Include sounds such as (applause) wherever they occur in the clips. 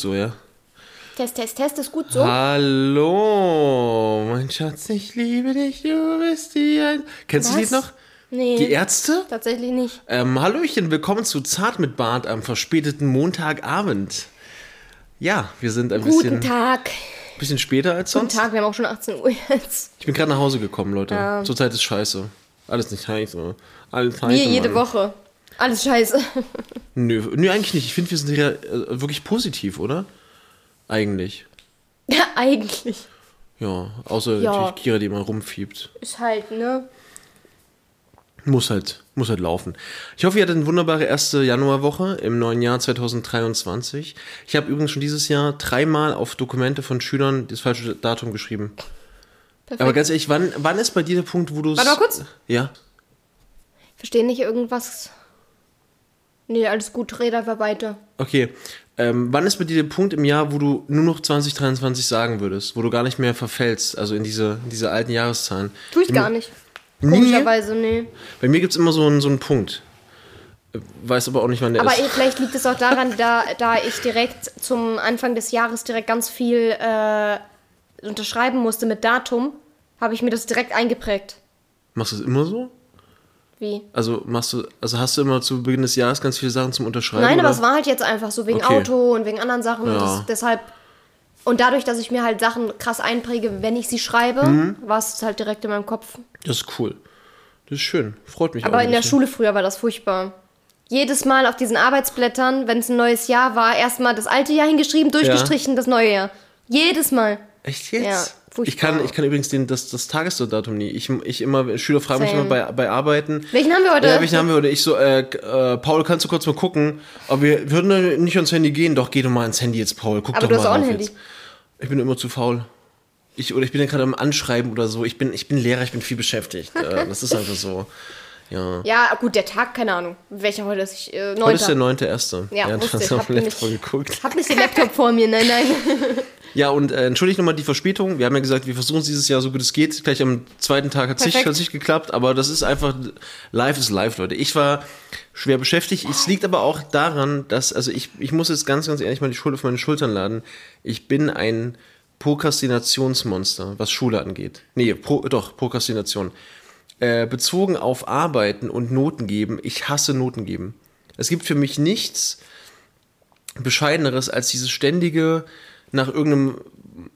So, ja. Test, Test, Test ist gut so. Hallo, mein Schatz, ich liebe dich, du bist die ein... Kennst du das Was? Noch? Nee. Die Ärzte? Tatsächlich nicht. Ähm, Hallöchen, willkommen zu Zart mit Bart am verspäteten Montagabend. Ja, wir sind ein Guten bisschen, Tag. bisschen später als Guten sonst. Tag, wir haben auch schon 18 Uhr jetzt. Ich bin gerade nach Hause gekommen, Leute. Ja. Zurzeit ist scheiße. Alles nicht scheiße. Alles scheiße. Wir jede Mann. Woche. Alles scheiße. Nö, nö, eigentlich nicht. Ich finde, wir sind ja äh, wirklich positiv, oder? Eigentlich. Ja, (laughs) eigentlich. Ja, außer Ja. natürlich Kira, die immer rumfiebt. Ist halt, ne? Muss halt, muss halt laufen. Ich hoffe, ihr hattet eine wunderbare erste Januarwoche im neuen Jahr 2023. Ich habe übrigens schon dieses Jahr dreimal auf Dokumente von Schülern das falsche Datum geschrieben. Perfekt. Aber ganz ehrlich, wann, wann ist bei dir der Punkt, wo du es... Warte mal kurz. Ja? Ich verstehe nicht irgendwas. Nee, alles gut, red einfach weiter. Okay. Ähm, wann ist bei dir der Punkt im Jahr, wo du nur noch 2023 sagen würdest? Wo du gar nicht mehr verfällst, also in diese, in diese alten Jahreszahlen? Tu ich gar nicht. Nie? Komischerweise, nee. Bei mir gibt es immer so einen, so einen Punkt. Weiß aber auch nicht, wann der Aber ist. eh, vielleicht liegt es auch daran, da, da ich direkt zum Anfang des Jahres direkt ganz viel äh, unterschreiben musste mit Datum, habe ich mir das direkt eingeprägt. Machst du das immer so? Wie? Also machst du, also hast du immer zu Beginn des Jahres ganz viele Sachen zum Unterschreiben? Nein, aber oder? es war halt jetzt einfach so wegen Okay. Auto und wegen anderen Sachen. Und Ja. das, deshalb. Und dadurch, dass ich mir halt Sachen krass einpräge, wenn ich sie schreibe, Mhm. war es halt direkt in meinem Kopf. Das ist cool. Das ist schön. Freut mich Aber in der. Schule früher war das furchtbar. Jedes Mal auf diesen Arbeitsblättern, wenn es ein neues Jahr war, erstmal das alte Jahr hingeschrieben, durchgestrichen, das neue Jahr. Jedes Mal. Echt jetzt? Ja, furchtbar. ich, kann, ich kann übrigens den, das, das Tagesdatum nie. Ich, ich immer, Schüler fragen mich immer bei, bei Arbeiten. Welchen haben wir heute? Ja, welchen haben wir heute? Ich so, äh, äh, Paul, kannst du kurz mal gucken? Aber wir würden nicht ans Handy gehen. Doch, geh doch mal ans Handy jetzt, Paul. Guck Aber doch du mal hast auch ein Handy. Jetzt. Ich bin immer zu faul. Ich, oder ich bin ja gerade am Anschreiben oder so. Ich bin, ich bin Lehrer, ich bin viel beschäftigt. äh, (laughs) das ist einfach so. Ja. Ja, gut, der Tag, keine Ahnung. Welcher heute ist? Ich, äh, Heute ist der neunter. 9.1. Ja, du (laughs) wusste ich. auf Hab den nämlich- Laptop geguckt. Hab nicht den Laptop vor mir, nein, nein. (laughs) Ja, und äh, entschuldigt nochmal die Verspätung. Wir haben ja gesagt, wir versuchen es dieses Jahr so gut es geht. Gleich am zweiten Tag hat es nicht geklappt, aber das ist einfach, live ist live, Leute. Ich war schwer beschäftigt. Es liegt aber auch daran, dass, also ich, ich muss jetzt ganz, ganz ehrlich mal die Schuld auf meine Schultern laden. Ich bin ein Prokrastinationsmonster, was Schule angeht. Nee, pro, doch, Prokrastination. Äh, bezogen auf Arbeiten und Noten geben, ich hasse Noten geben. Es gibt für mich nichts, bescheideneres als dieses ständige nach irgendeinem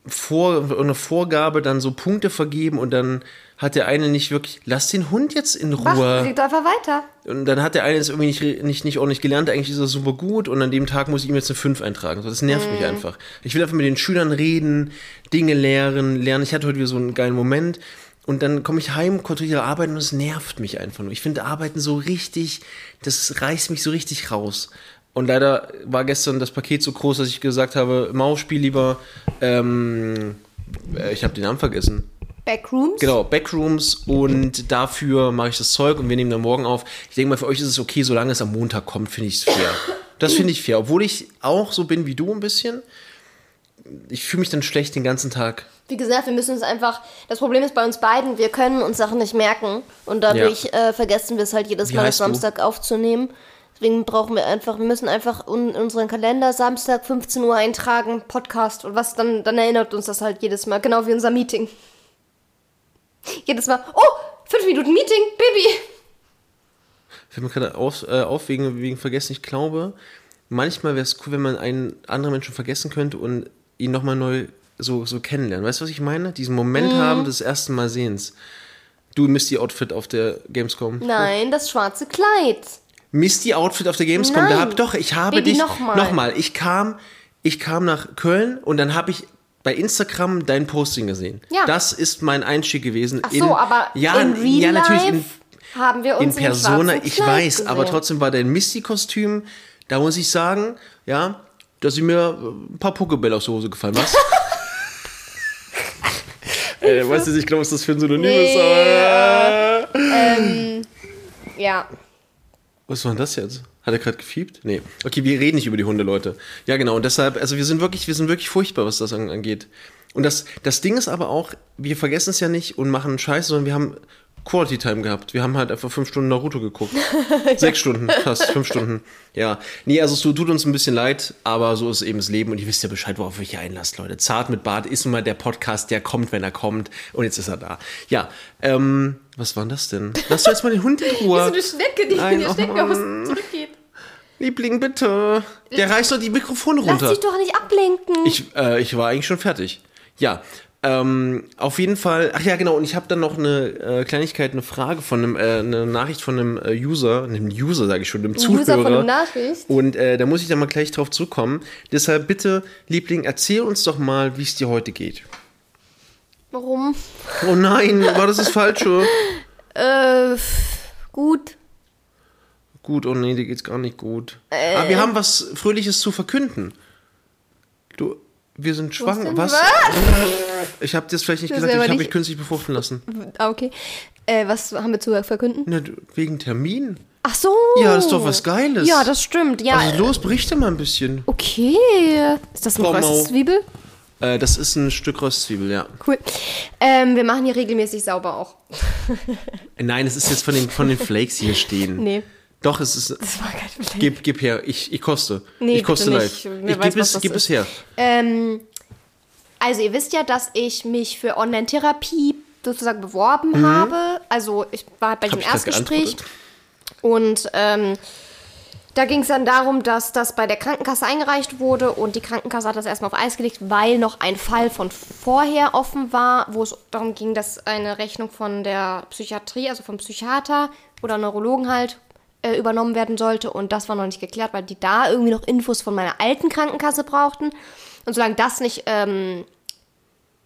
Vor, irgendeiner Vorgabe dann so Punkte vergeben und dann hat der eine nicht wirklich, lass den Hund jetzt in Mach, Ruhe. red einfach weiter. Und dann hat der eine es irgendwie nicht, nicht, nicht ordentlich gelernt, eigentlich ist er super gut und an dem Tag muss ich ihm jetzt eine 5 eintragen. So, Das nervt mich einfach. Ich will einfach mit den Schülern reden, Dinge lehren, lernen. Ich hatte heute wieder so einen geilen Moment. Und dann komme ich heim, kontrolliere Arbeiten und es nervt mich einfach nur. Ich finde Arbeiten so richtig, das reißt mich so richtig raus. Und leider war gestern das Paket so groß, dass ich gesagt habe, Mau, spiel lieber, ähm, äh, ich habe den Namen vergessen. Backrooms? Genau, Backrooms und dafür mache ich das Zeug und wir nehmen dann morgen auf. Ich denke mal, für euch ist es okay, solange es am Montag kommt, finde ich es fair. Das finde ich fair, obwohl ich auch so bin wie du ein bisschen. Ich fühle mich dann schlecht den ganzen Tag. Wie gesagt, wir müssen es einfach. Das Problem ist bei uns beiden, wir können uns Sachen nicht merken. Und dadurch äh, vergessen wir es halt jedes Wie Mal, heißt du? Samstag aufzunehmen. Deswegen brauchen wir einfach, wir müssen einfach in unseren Kalender Samstag 15 Uhr eintragen, Podcast. Und was dann, dann erinnert uns das halt jedes Mal, genau wie unser Meeting. Jedes Mal, oh, fünf Minuten Meeting, Baby. Ich habe mir gerade auf, äh, auf wegen, wegen Vergessen. Ich glaube, manchmal wäre es cool, wenn man einen anderen Menschen vergessen könnte und ihn nochmal neu so, so kennenlernen. Weißt du, was ich meine? Diesen Moment Mhm. haben des ersten Mal Sehens. Du Misty Outfit auf der Gamescom. Nein, das schwarze Kleid. Misty Outfit auf der Gamescom. Nein. Da hab, doch, ich habe Baby, dich. nochmal. Nochmal. Ich kam, ich kam nach Köln und dann habe ich bei Instagram dein Posting gesehen. Ja. Das ist mein Einstieg gewesen. Ach so, aber ja, in Real ja, natürlich in, haben wir in uns Persona. schwarzen Ich weiß, gesehen. aber trotzdem war dein Misty-Kostüm. Da muss ich sagen, ja, dass mir äh, ein paar Pokebälle aus der Hose gefallen. Was? Ey, (laughs) weißt du, ich glaube, was das für ein Synonym ist. Nee, Aber, Ja. Was war denn das jetzt? Hat er gerade gefiebt? Nee. Okay, wir reden nicht über die Hunde, Leute. Ja, genau. Und deshalb, also wir sind wirklich, wir sind wirklich furchtbar, was das an- angeht. Und das, das Ding ist aber auch, wir vergessen es ja nicht und machen Scheiße, sondern wir haben Quality Time gehabt. Wir haben halt einfach fünf Stunden Naruto geguckt. (laughs) Sechs Stunden, fast fünf Stunden. Ja. Nee, also es tut uns ein bisschen leid, aber so ist eben das Leben und ihr wisst ja Bescheid, worauf ihr euch einlasst, Leute. Zart mit Bart ist nun mal der Podcast, der kommt, wenn er kommt. Und jetzt ist er da. Ja, ähm, was war das denn? Lass doch jetzt mal den Hund in Ruhe. So eine Schnecke, die Nein, in der oh Schneckenhaus Mann. zurückgeht. Liebling, bitte. Der reißt doch die Mikrofone Lass runter. dich doch nicht ablenken. Ich, äh, ich war eigentlich schon fertig. Ja, ähm, auf jeden Fall. Ach ja, genau. Und ich habe dann noch eine äh, Kleinigkeit, eine Frage von einem, äh, eine Nachricht von einem äh, User, einem User sage ich schon, einem Zuhörer. User von einer Nachricht. Und äh, da muss ich dann mal gleich drauf zurückkommen. Deshalb bitte, Liebling, erzähl uns doch mal, wie es dir heute geht. Warum? Oh nein, war das das Falsche? (laughs) Äh, gut. Gut, oh nee, dir geht's gar nicht gut. Aber wir haben was Fröhliches zu verkünden. Du, wir sind schwanger. Was? Was? Ich habe dir das vielleicht nicht Das gesagt, ich habe mich künstlich befruchten lassen. Ah, okay. Äh, was haben wir zu verkünden? Na, wegen Termin? Ach so. Ja, das ist doch was Geiles. Ja, das stimmt. Ja. Also los, berichte mal ein bisschen. okay. Ist das eine. Röstzwiebel? Äh, das ist ein Stück Röstzwiebel, ja. Cool. Ähm, wir machen hier regelmäßig sauber auch. Äh, Nein, es ist jetzt von den, von den Flakes hier stehen. (laughs) Nee. Doch, es ist. Das war kein Problem. Gib, gib her, ich, ich koste. Nee, ich koste live. Ich weiß, gib es, gib es her. Ähm, also ihr wisst ja, dass ich mich für Online-Therapie sozusagen beworben habe. Also ich war halt bei Mhm. Hab grad Erstgespräch. Und ähm, da ging es dann darum, dass das bei der Krankenkasse eingereicht wurde und die Krankenkasse hat das erstmal auf Eis gelegt, weil noch ein Fall von vorher offen war, wo es darum ging, dass eine Rechnung von der Psychiatrie, also vom Psychiater oder Neurologen halt, äh, übernommen werden sollte. Und das war noch nicht geklärt, weil die da irgendwie noch Infos von meiner alten Krankenkasse brauchten. Und solange das nicht, ähm,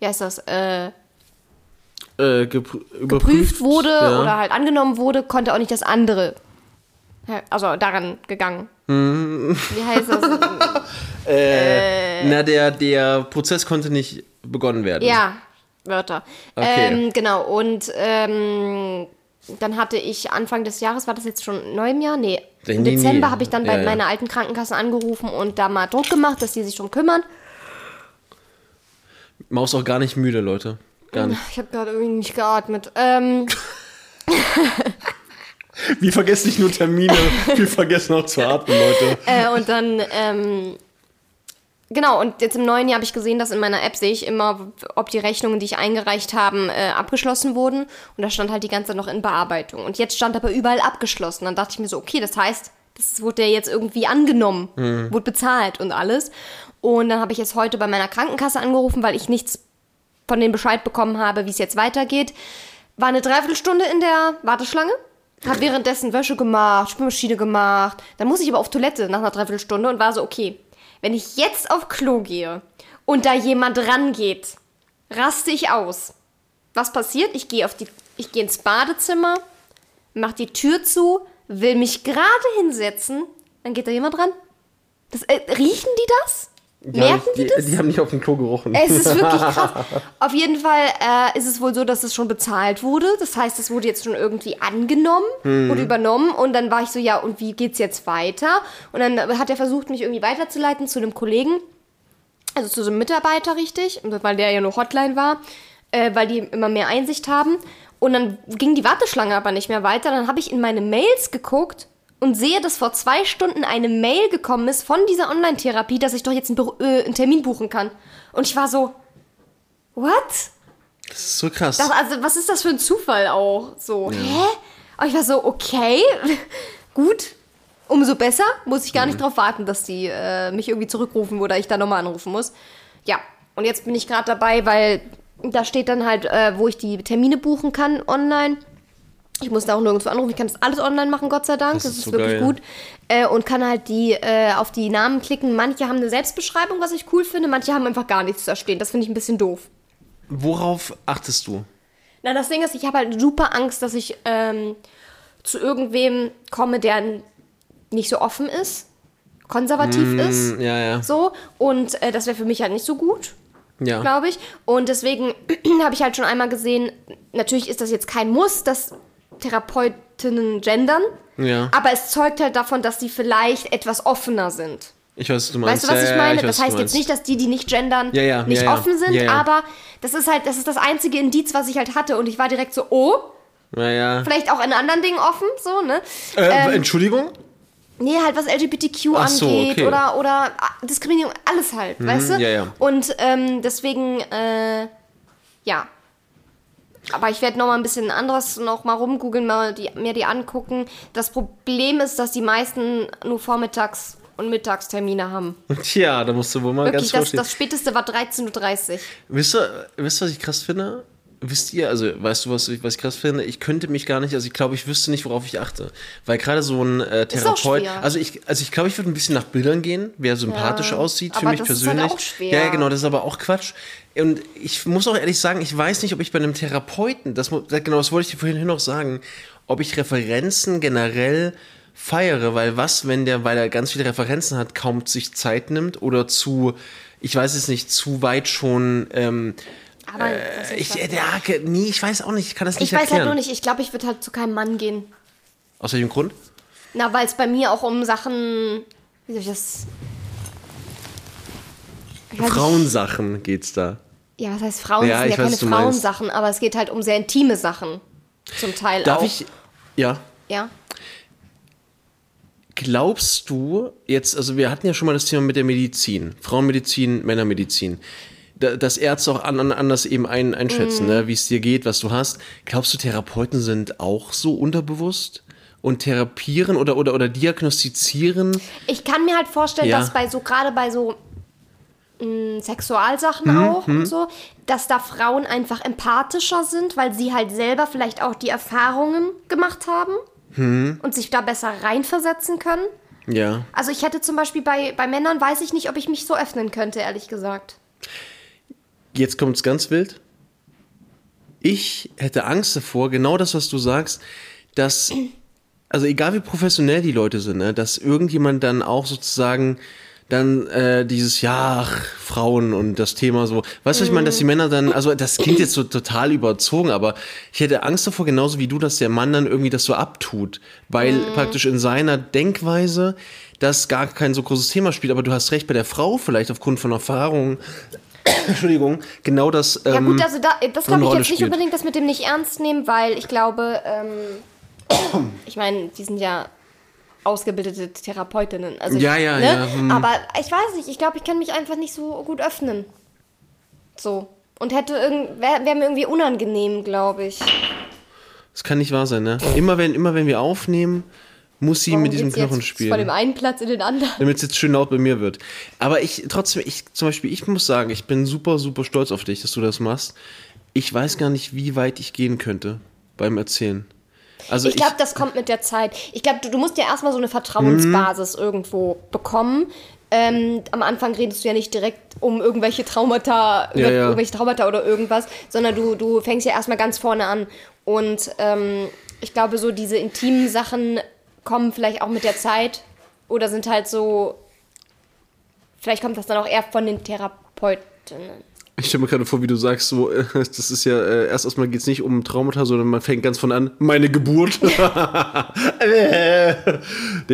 wie heißt das, äh, Äh, geprü- überprüft geprüft wurde ja. oder halt angenommen wurde, konnte auch nicht das andere. Also daran gegangen. Mhm. Wie heißt das? (laughs) Na, der, der Prozess konnte nicht begonnen werden. ja, Wörter. Okay. Ähm, genau, und ähm, dann hatte ich Anfang des Jahres, war das jetzt schon in neuem Jahr? Nee. Im nee, Dezember nee. habe ich dann bei ja. meiner alten Krankenkasse angerufen und da mal Druck gemacht, dass die sich drum kümmern. Maus auch gar nicht müde, Leute. Gar nicht. Ich habe gerade irgendwie nicht geatmet. Ähm, (laughs) Wir vergessen nicht nur Termine, wir (laughs) vergessen auch zu atmen, Leute. Äh, und dann, ähm, genau, und jetzt im neuen Jahr habe ich gesehen, dass in meiner App sehe ich immer, ob die Rechnungen, die ich eingereicht habe, äh, abgeschlossen wurden. Und da stand halt die ganze Zeit noch in Bearbeitung. Und jetzt stand aber überall abgeschlossen. Dann dachte ich mir so, okay, das heißt, das wurde ja jetzt irgendwie angenommen, wurde bezahlt und alles. Und dann habe ich jetzt heute bei meiner Krankenkasse angerufen, weil ich nichts von denen Bescheid bekommen habe, wie es jetzt weitergeht. War eine Dreiviertelstunde in der Warteschlange. Hab währenddessen Wäsche gemacht, Spülmaschine gemacht. Dann muss ich aber auf Toilette nach einer Dreiviertelstunde und war so, okay, wenn ich jetzt auf Klo gehe und da jemand rangeht, raste ich aus. Was passiert? Ich gehe auf die, ich gehe ins Badezimmer, mach die Tür zu, will mich gerade hinsetzen, dann geht da jemand ran. Das, äh, riechen die das? Merken die, das? Die haben nicht auf dem Klo gerochen. Es ist wirklich (laughs) krass. Auf jeden Fall äh, ist es wohl so, dass es schon bezahlt wurde. Das heißt, es wurde jetzt schon irgendwie angenommen oder übernommen. Und dann war ich so, ja, und wie geht's jetzt weiter? Und dann hat er versucht, mich irgendwie weiterzuleiten zu einem Kollegen, also zu so einem Mitarbeiter, richtig, weil der ja nur Hotline war, äh, weil die immer mehr Einsicht haben. Und dann ging die Warteschlange aber nicht mehr weiter. Dann habe ich in meine Mails geguckt und sehe, dass vor zwei Stunden eine Mail gekommen ist von dieser Online-Therapie, dass ich doch jetzt einen, äh, einen Termin buchen kann. Und ich war so, what? Das ist so krass. Das, also, was ist das für ein Zufall auch? So, hä? Und ich war so, okay, (laughs) gut, umso besser. Muss ich gar nicht drauf warten, dass die äh, mich irgendwie zurückrufen oder ich da nochmal anrufen muss. Ja, und jetzt bin ich gerade dabei, weil da steht dann halt, äh, wo ich die Termine buchen kann online. Ich muss da auch nirgendwo anrufen. Ich kann das alles online machen, Gott sei Dank. Das, Das ist, ist so wirklich geil. gut. Äh, und kann halt die äh, auf die Namen klicken. Manche haben eine Selbstbeschreibung, was ich cool finde. Manche haben einfach gar nichts da stehen. Das finde ich ein bisschen doof. Worauf achtest du? Na, das Ding ist, ich habe halt super Angst, dass ich ähm, zu irgendwem komme, der nicht so offen ist, konservativ ist. Ja, ja. So. Und äh, das wäre für mich halt nicht so gut, Ja. glaube ich. Und deswegen (clears throat) habe ich halt schon einmal gesehen, natürlich ist das jetzt kein Muss, dass Therapeutinnen gendern. Ja. Aber es zeugt halt davon, dass sie vielleicht etwas offener sind. Ich weiß, was du Weißt meinst. du, was ja, ich ja, meine? ich weiß, das heißt jetzt nicht, dass die, die nicht gendern, Ja, ja, nicht ja, ja. offen sind, Ja, ja. aber das ist halt, das ist das einzige Indiz, was ich halt hatte. Und ich war direkt so, oh, Naja. Vielleicht auch in anderen Dingen offen, so, ne? Äh, Ähm, Entschuldigung? Nee, halt was LGBTQ Ach so, angeht okay. oder, oder ah, Diskriminierung, alles halt, weißt du? ja, ja. Und ähm, deswegen, äh, ja. Aber ich werde noch mal ein bisschen anderes noch mal rumgoogeln, mal die, mir die angucken. Das Problem ist, dass die meisten nur Vormittags- und Mittagstermine haben. Tja, da musst du wohl mal Wirklich, ganz das, das späteste war 13.30 Uhr. Wisst ihr, wisst ihr, was ich krass finde? Wisst ihr, also weißt du, was ich, was ich krass finde? Ich könnte mich gar nicht, also ich glaube, ich wüsste nicht, worauf ich achte. Weil gerade so ein äh, Therapeut, also ich, also ich glaube, ich würde ein bisschen nach Bildern gehen, wer sympathisch Ja, aussieht für mich das ist halt persönlich. auch schwer. Ja, ja, genau, das ist aber auch Quatsch. Und ich muss auch ehrlich sagen, ich weiß nicht, ob ich bei einem Therapeuten, das, genau, das wollte ich dir vorhin noch sagen, ob ich Referenzen generell feiere, weil was, wenn der, weil er ganz viele Referenzen hat, kaum sich Zeit nimmt oder zu, ich weiß es nicht, zu weit schon ähm, Aber ist ich, äh, der, nee, ich weiß auch nicht, ich kann das nicht ich weiß erklären. halt nur nicht, ich glaube, ich würde halt zu keinem Mann gehen. Aus welchem Grund? Na, weil es bei mir auch um Sachen, wie soll ich das... Ich weiß nicht. Frauensachen geht's da. Ja, was heißt Frauen? Ja, das sind ich ja weiß, keine du meinst. Frauensachen, aber es geht halt um sehr intime Sachen. Zum Teil Darf auch. ich, ja, Ja. glaubst du jetzt, also wir hatten ja schon mal das Thema mit der Medizin, Frauenmedizin, Männermedizin, da- dass Ärzte auch an, an, anders eben ein, einschätzen, Mhm. ne, wie es dir geht, was du hast. Glaubst du, Therapeuten sind auch so unterbewusst und therapieren oder, oder, oder diagnostizieren? Ich kann mir halt vorstellen, Ja. dass bei so, gerade bei so mh, Sexualsachen Mhm, auch und so, dass da Frauen einfach empathischer sind, weil sie halt selber vielleicht auch die Erfahrungen gemacht haben Mhm. und sich da besser reinversetzen können. Ja. Also ich hätte zum Beispiel bei, bei Männern, weiß ich nicht, ob ich mich so öffnen könnte, ehrlich gesagt. Jetzt kommt's ganz wild. Ich hätte Angst davor, genau das, was du sagst, dass, also egal wie professionell die Leute sind, ne, dass irgendjemand dann auch sozusagen dann äh, dieses, ja, ach, Frauen und das Thema so, weißt du, was ich meine, dass die Männer dann, also das klingt jetzt so total überzogen, aber ich hätte Angst davor, genauso wie du, dass der Mann dann irgendwie das so abtut, weil praktisch in seiner Denkweise das gar kein so großes Thema spielt, aber du hast recht, bei der Frau vielleicht aufgrund von Erfahrungen, (coughs) Entschuldigung, genau das. Ja ähm, gut, also da, das so eine glaube ich jetzt nicht spielt. unbedingt das mit dem nicht ernst nehmen, weil ich glaube, ähm, (coughs) ich meine, die sind ja ausgebildete Therapeutinnen. Also Ja, ich, ja, ne? ja, hm. Aber ich weiß nicht, ich glaube, ich kann mich einfach nicht so gut öffnen. So. Und hätte irgend, wäre wär mir irgendwie unangenehm, glaube ich. Das kann nicht wahr sein, ne? Immer wenn, immer wenn wir aufnehmen, muss sie Warum mit diesem Knochen Von spielen. dem einen Platz in den anderen. Damit es jetzt schön laut bei mir wird. Aber ich, trotzdem, ich, zum Beispiel, ich muss sagen, ich bin super, super stolz auf dich, dass du das machst. Ich weiß gar nicht, wie weit ich gehen könnte beim Erzählen. Also Ich glaube, das kommt mit der Zeit. Ich glaube, du, du musst ja erstmal so eine Vertrauensbasis Mhm. irgendwo bekommen. Ähm, am Anfang redest du ja nicht direkt um irgendwelche Traumata, über ja. irgendwelche Traumata oder irgendwas, sondern du, du fängst ja erstmal ganz vorne an. Und ähm, ich glaube, so diese intimen Sachen kommen vielleicht auch mit der Zeit oder sind halt so. Vielleicht kommt das dann auch eher von den Therapeutinnen. Ich stelle mir gerade vor, wie du sagst, so, äh, das ist ja, äh, erst erstmal geht es nicht um Traumata, sondern man fängt ganz von an, meine Geburt. (laughs) nee,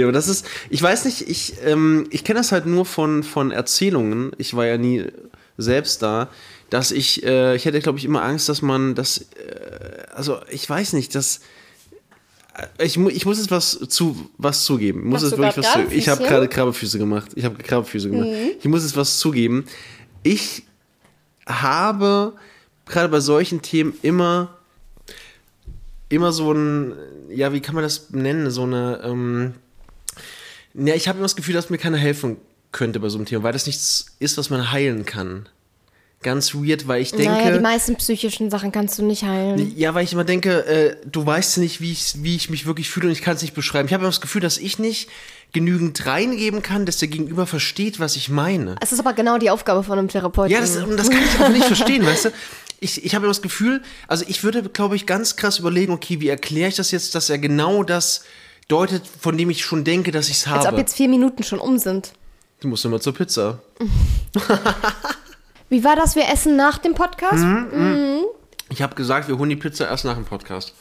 aber das ist, ich weiß nicht, ich, ähm, ich kenne das halt nur von, von Erzählungen, ich war ja nie selbst da, dass ich, äh, ich hätte, glaube ich, immer Angst, dass man das, äh, also ich weiß nicht, dass, ich, mu ich muss jetzt was zu was zugeben. Muss Machst jetzt wirklich was zu, Krabbefüßchen? Ich habe gerade Krabbefüße gemacht. Ich habe Krabbefüße gemacht. Ich muss jetzt was zugeben. Ich habe gerade bei solchen Themen immer immer so ein ja wie kann man das nennen so eine ähm, ja ich habe immer das Gefühl dass mir keiner helfen könnte bei so einem Thema weil das nichts ist was man heilen kann ganz weird weil ich denke naja, die meisten psychischen Sachen kannst du nicht heilen. ja, weil ich immer denke, äh, du weißt nicht, wie ich, wie ich mich wirklich fühle und ich kann es nicht beschreiben. Ich habe immer das Gefühl, dass ich nicht genügend reingeben kann, dass der Gegenüber versteht, was ich meine. Es ist aber genau die Aufgabe von einem Therapeuten. Ja, das, das kann ich einfach nicht verstehen, weißt du? Ich, ich habe immer das Gefühl, also ich würde, glaube ich, ganz krass überlegen, okay, wie erkläre ich das jetzt, dass er genau das deutet, von dem ich schon denke, dass ich es Als ob habe. jetzt vier Minuten schon um sind. Du musst immer zur Pizza. (laughs) Wie war das? Wir essen nach dem Podcast? Mhm. Ich habe gesagt, wir holen die Pizza erst nach dem Podcast.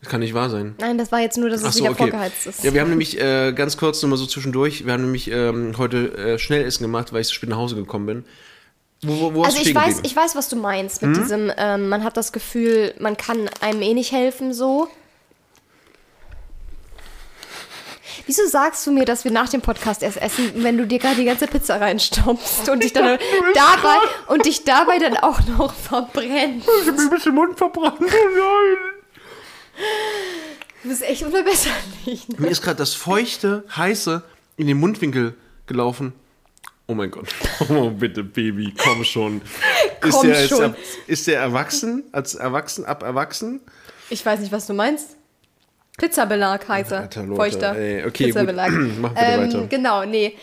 Das kann nicht wahr sein. Nein, das war jetzt nur, dass es so, wieder okay. vorgeheizt ist. Ja, wir haben nämlich äh, ganz kurz nur mal so zwischendurch, wir haben nämlich ähm, heute äh, Schnellessen gemacht, weil ich so spät nach Hause gekommen bin. Wo, wo, Also ich weiß, ich weiß, was du meinst mit diesem, ähm, man hat das Gefühl, man kann einem eh nicht helfen so. Wieso sagst du mir, dass wir nach dem Podcast erst essen, wenn du dir gerade die ganze Pizza reinstopfst und dich dann (laughs) dabei und dich dabei dann auch noch verbrennst? Ich hab mir ein bisschen Mund verbrannt. Oh nein. Du bist echt unverbesserlich. Mir ist gerade das feuchte, heiße in den Mundwinkel gelaufen. Oh mein Gott. (laughs) Oh, bitte, Baby, komm schon. Ist Komm der, jetzt schon. ab- ist der erwachsen? Als erwachsen, ab erwachsen? Ich weiß nicht, was du meinst. Pizzabelag. Alter, Leute, Feuchter. ey, okay, gut. Pizzabelag. Machen wir ähm, weiter. Genau, nee.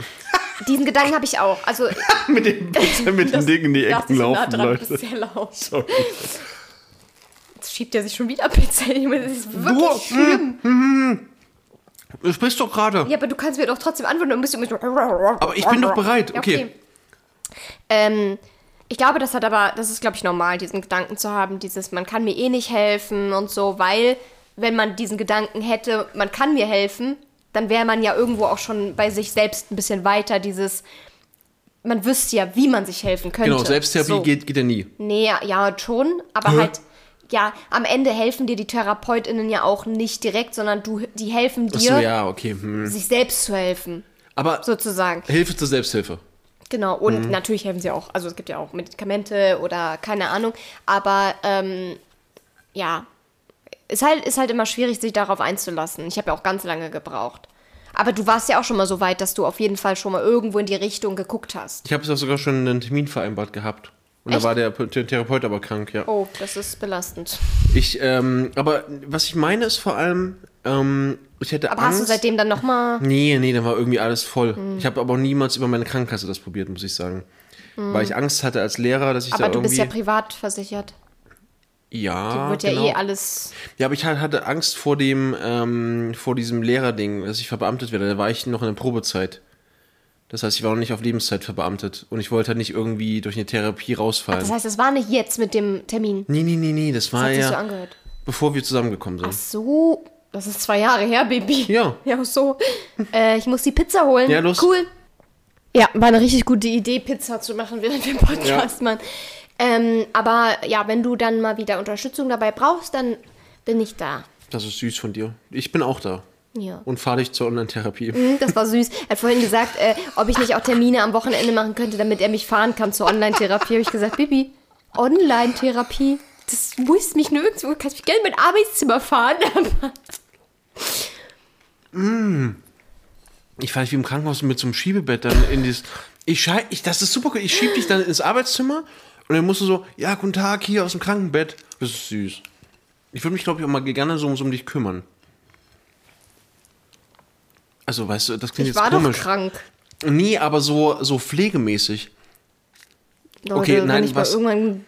Diesen Gedanken habe ich auch. Also, (laughs) mit dem, (laughs) mit dem Ding in die Ecken nah laufen, dran, Leute. Sehr laut. Sorry. Jetzt schiebt er sich schon wieder Pizza hin. Das ist wirklich Du, schlimm. Du sprichst doch gerade. Ja, aber du kannst mir doch trotzdem antworten. Und bist Aber ich bin doch bereit. Ja, Okay. Ähm, ich glaube, das hat aber, das ist, glaube ich, normal, diesen Gedanken zu haben, dieses, man kann mir eh nicht helfen und so, weil, wenn man diesen Gedanken hätte, man kann mir helfen, dann wäre man ja irgendwo auch schon bei sich selbst ein bisschen weiter, dieses, man wüsste ja, wie man sich helfen könnte. Genau, Selbsttherapie So. geht, geht ja nie. Nee, ja, schon, aber Hä? halt, ja, am Ende helfen dir die TherapeutInnen ja auch nicht direkt, sondern du, die helfen dir, Achso, ja, okay. Hm. sich selbst zu helfen, Aber sozusagen. Hilfe zur Selbsthilfe. Genau, und Mhm. natürlich helfen sie auch, also es gibt ja auch Medikamente oder keine Ahnung, aber ähm, ja, ist halt, ist halt immer schwierig, sich darauf einzulassen. Ich habe ja auch ganz lange gebraucht. Aber du warst ja auch schon mal so weit, dass du auf jeden Fall schon mal irgendwo in die Richtung geguckt hast. Ich habe es sogar schon einen Termin vereinbart gehabt. Und Echt? da war der Therapeut aber krank, ja. Oh, das ist belastend. Ich, ähm, aber was ich meine ist vor allem, ähm, ich hätte Aber Angst. hast du seitdem dann nochmal. Nee, nee, dann war irgendwie alles voll. Ich habe aber auch niemals über meine Krankenkasse das probiert, muss ich sagen. Weil ich Angst hatte als Lehrer, dass ich Aber da du irgendwie. bist ja privat versichert. Ja, Wird genau. ja eh alles. Ja, aber ich hatte Angst vor dem, ähm, vor diesem Lehrerding, dass ich verbeamtet werde. Da war ich noch in der Probezeit. Das heißt, ich war noch nicht auf Lebenszeit verbeamtet. Und ich wollte halt nicht irgendwie durch eine Therapie rausfallen. Das heißt, es war nicht jetzt mit dem Termin. nee, nee, nee, nee, das Das war hat sich so ja, angehört. bevor wir zusammengekommen sind. Ach so, das ist zwei Jahre her, Baby. Ja. (laughs) Ja, so. Äh, ich muss die Pizza holen. Ja, los. Cool. Ja, war eine richtig gute Idee, Pizza zu machen, während wir einen Podcast machen. Ähm, aber ja, wenn du dann mal wieder Unterstützung dabei brauchst, dann bin ich da. Das ist süß von dir. Ich bin auch da. Ja. Und fahre dich zur Online-Therapie. Hm, Das war süß. Er hat vorhin gesagt, äh, ob ich nicht auch Termine am Wochenende machen könnte, damit er mich fahren kann zur Online-Therapie. Habe ich gesagt, Bibi, Online-Therapie? Das muss mich nirgendwo. Du kannst mich gerne in mein Arbeitszimmer fahren. (laughs) Ich fahre dich wie im Krankenhaus mit so einem Schiebebett dann in dieses. Ich schei ich, das ist super cool. Ich schieb dich dann ins Arbeitszimmer und dann musst du so, ja, guten Tag, hier aus dem Krankenbett. Das ist süß. Ich würde mich, glaube ich, auch mal gerne so, um dich kümmern. Also, weißt du, das klingt Ich jetzt war komisch. doch krank. Nee, aber so, so pflegemäßig. Leute, Okay, wenn nein, ich mal was- irgendwann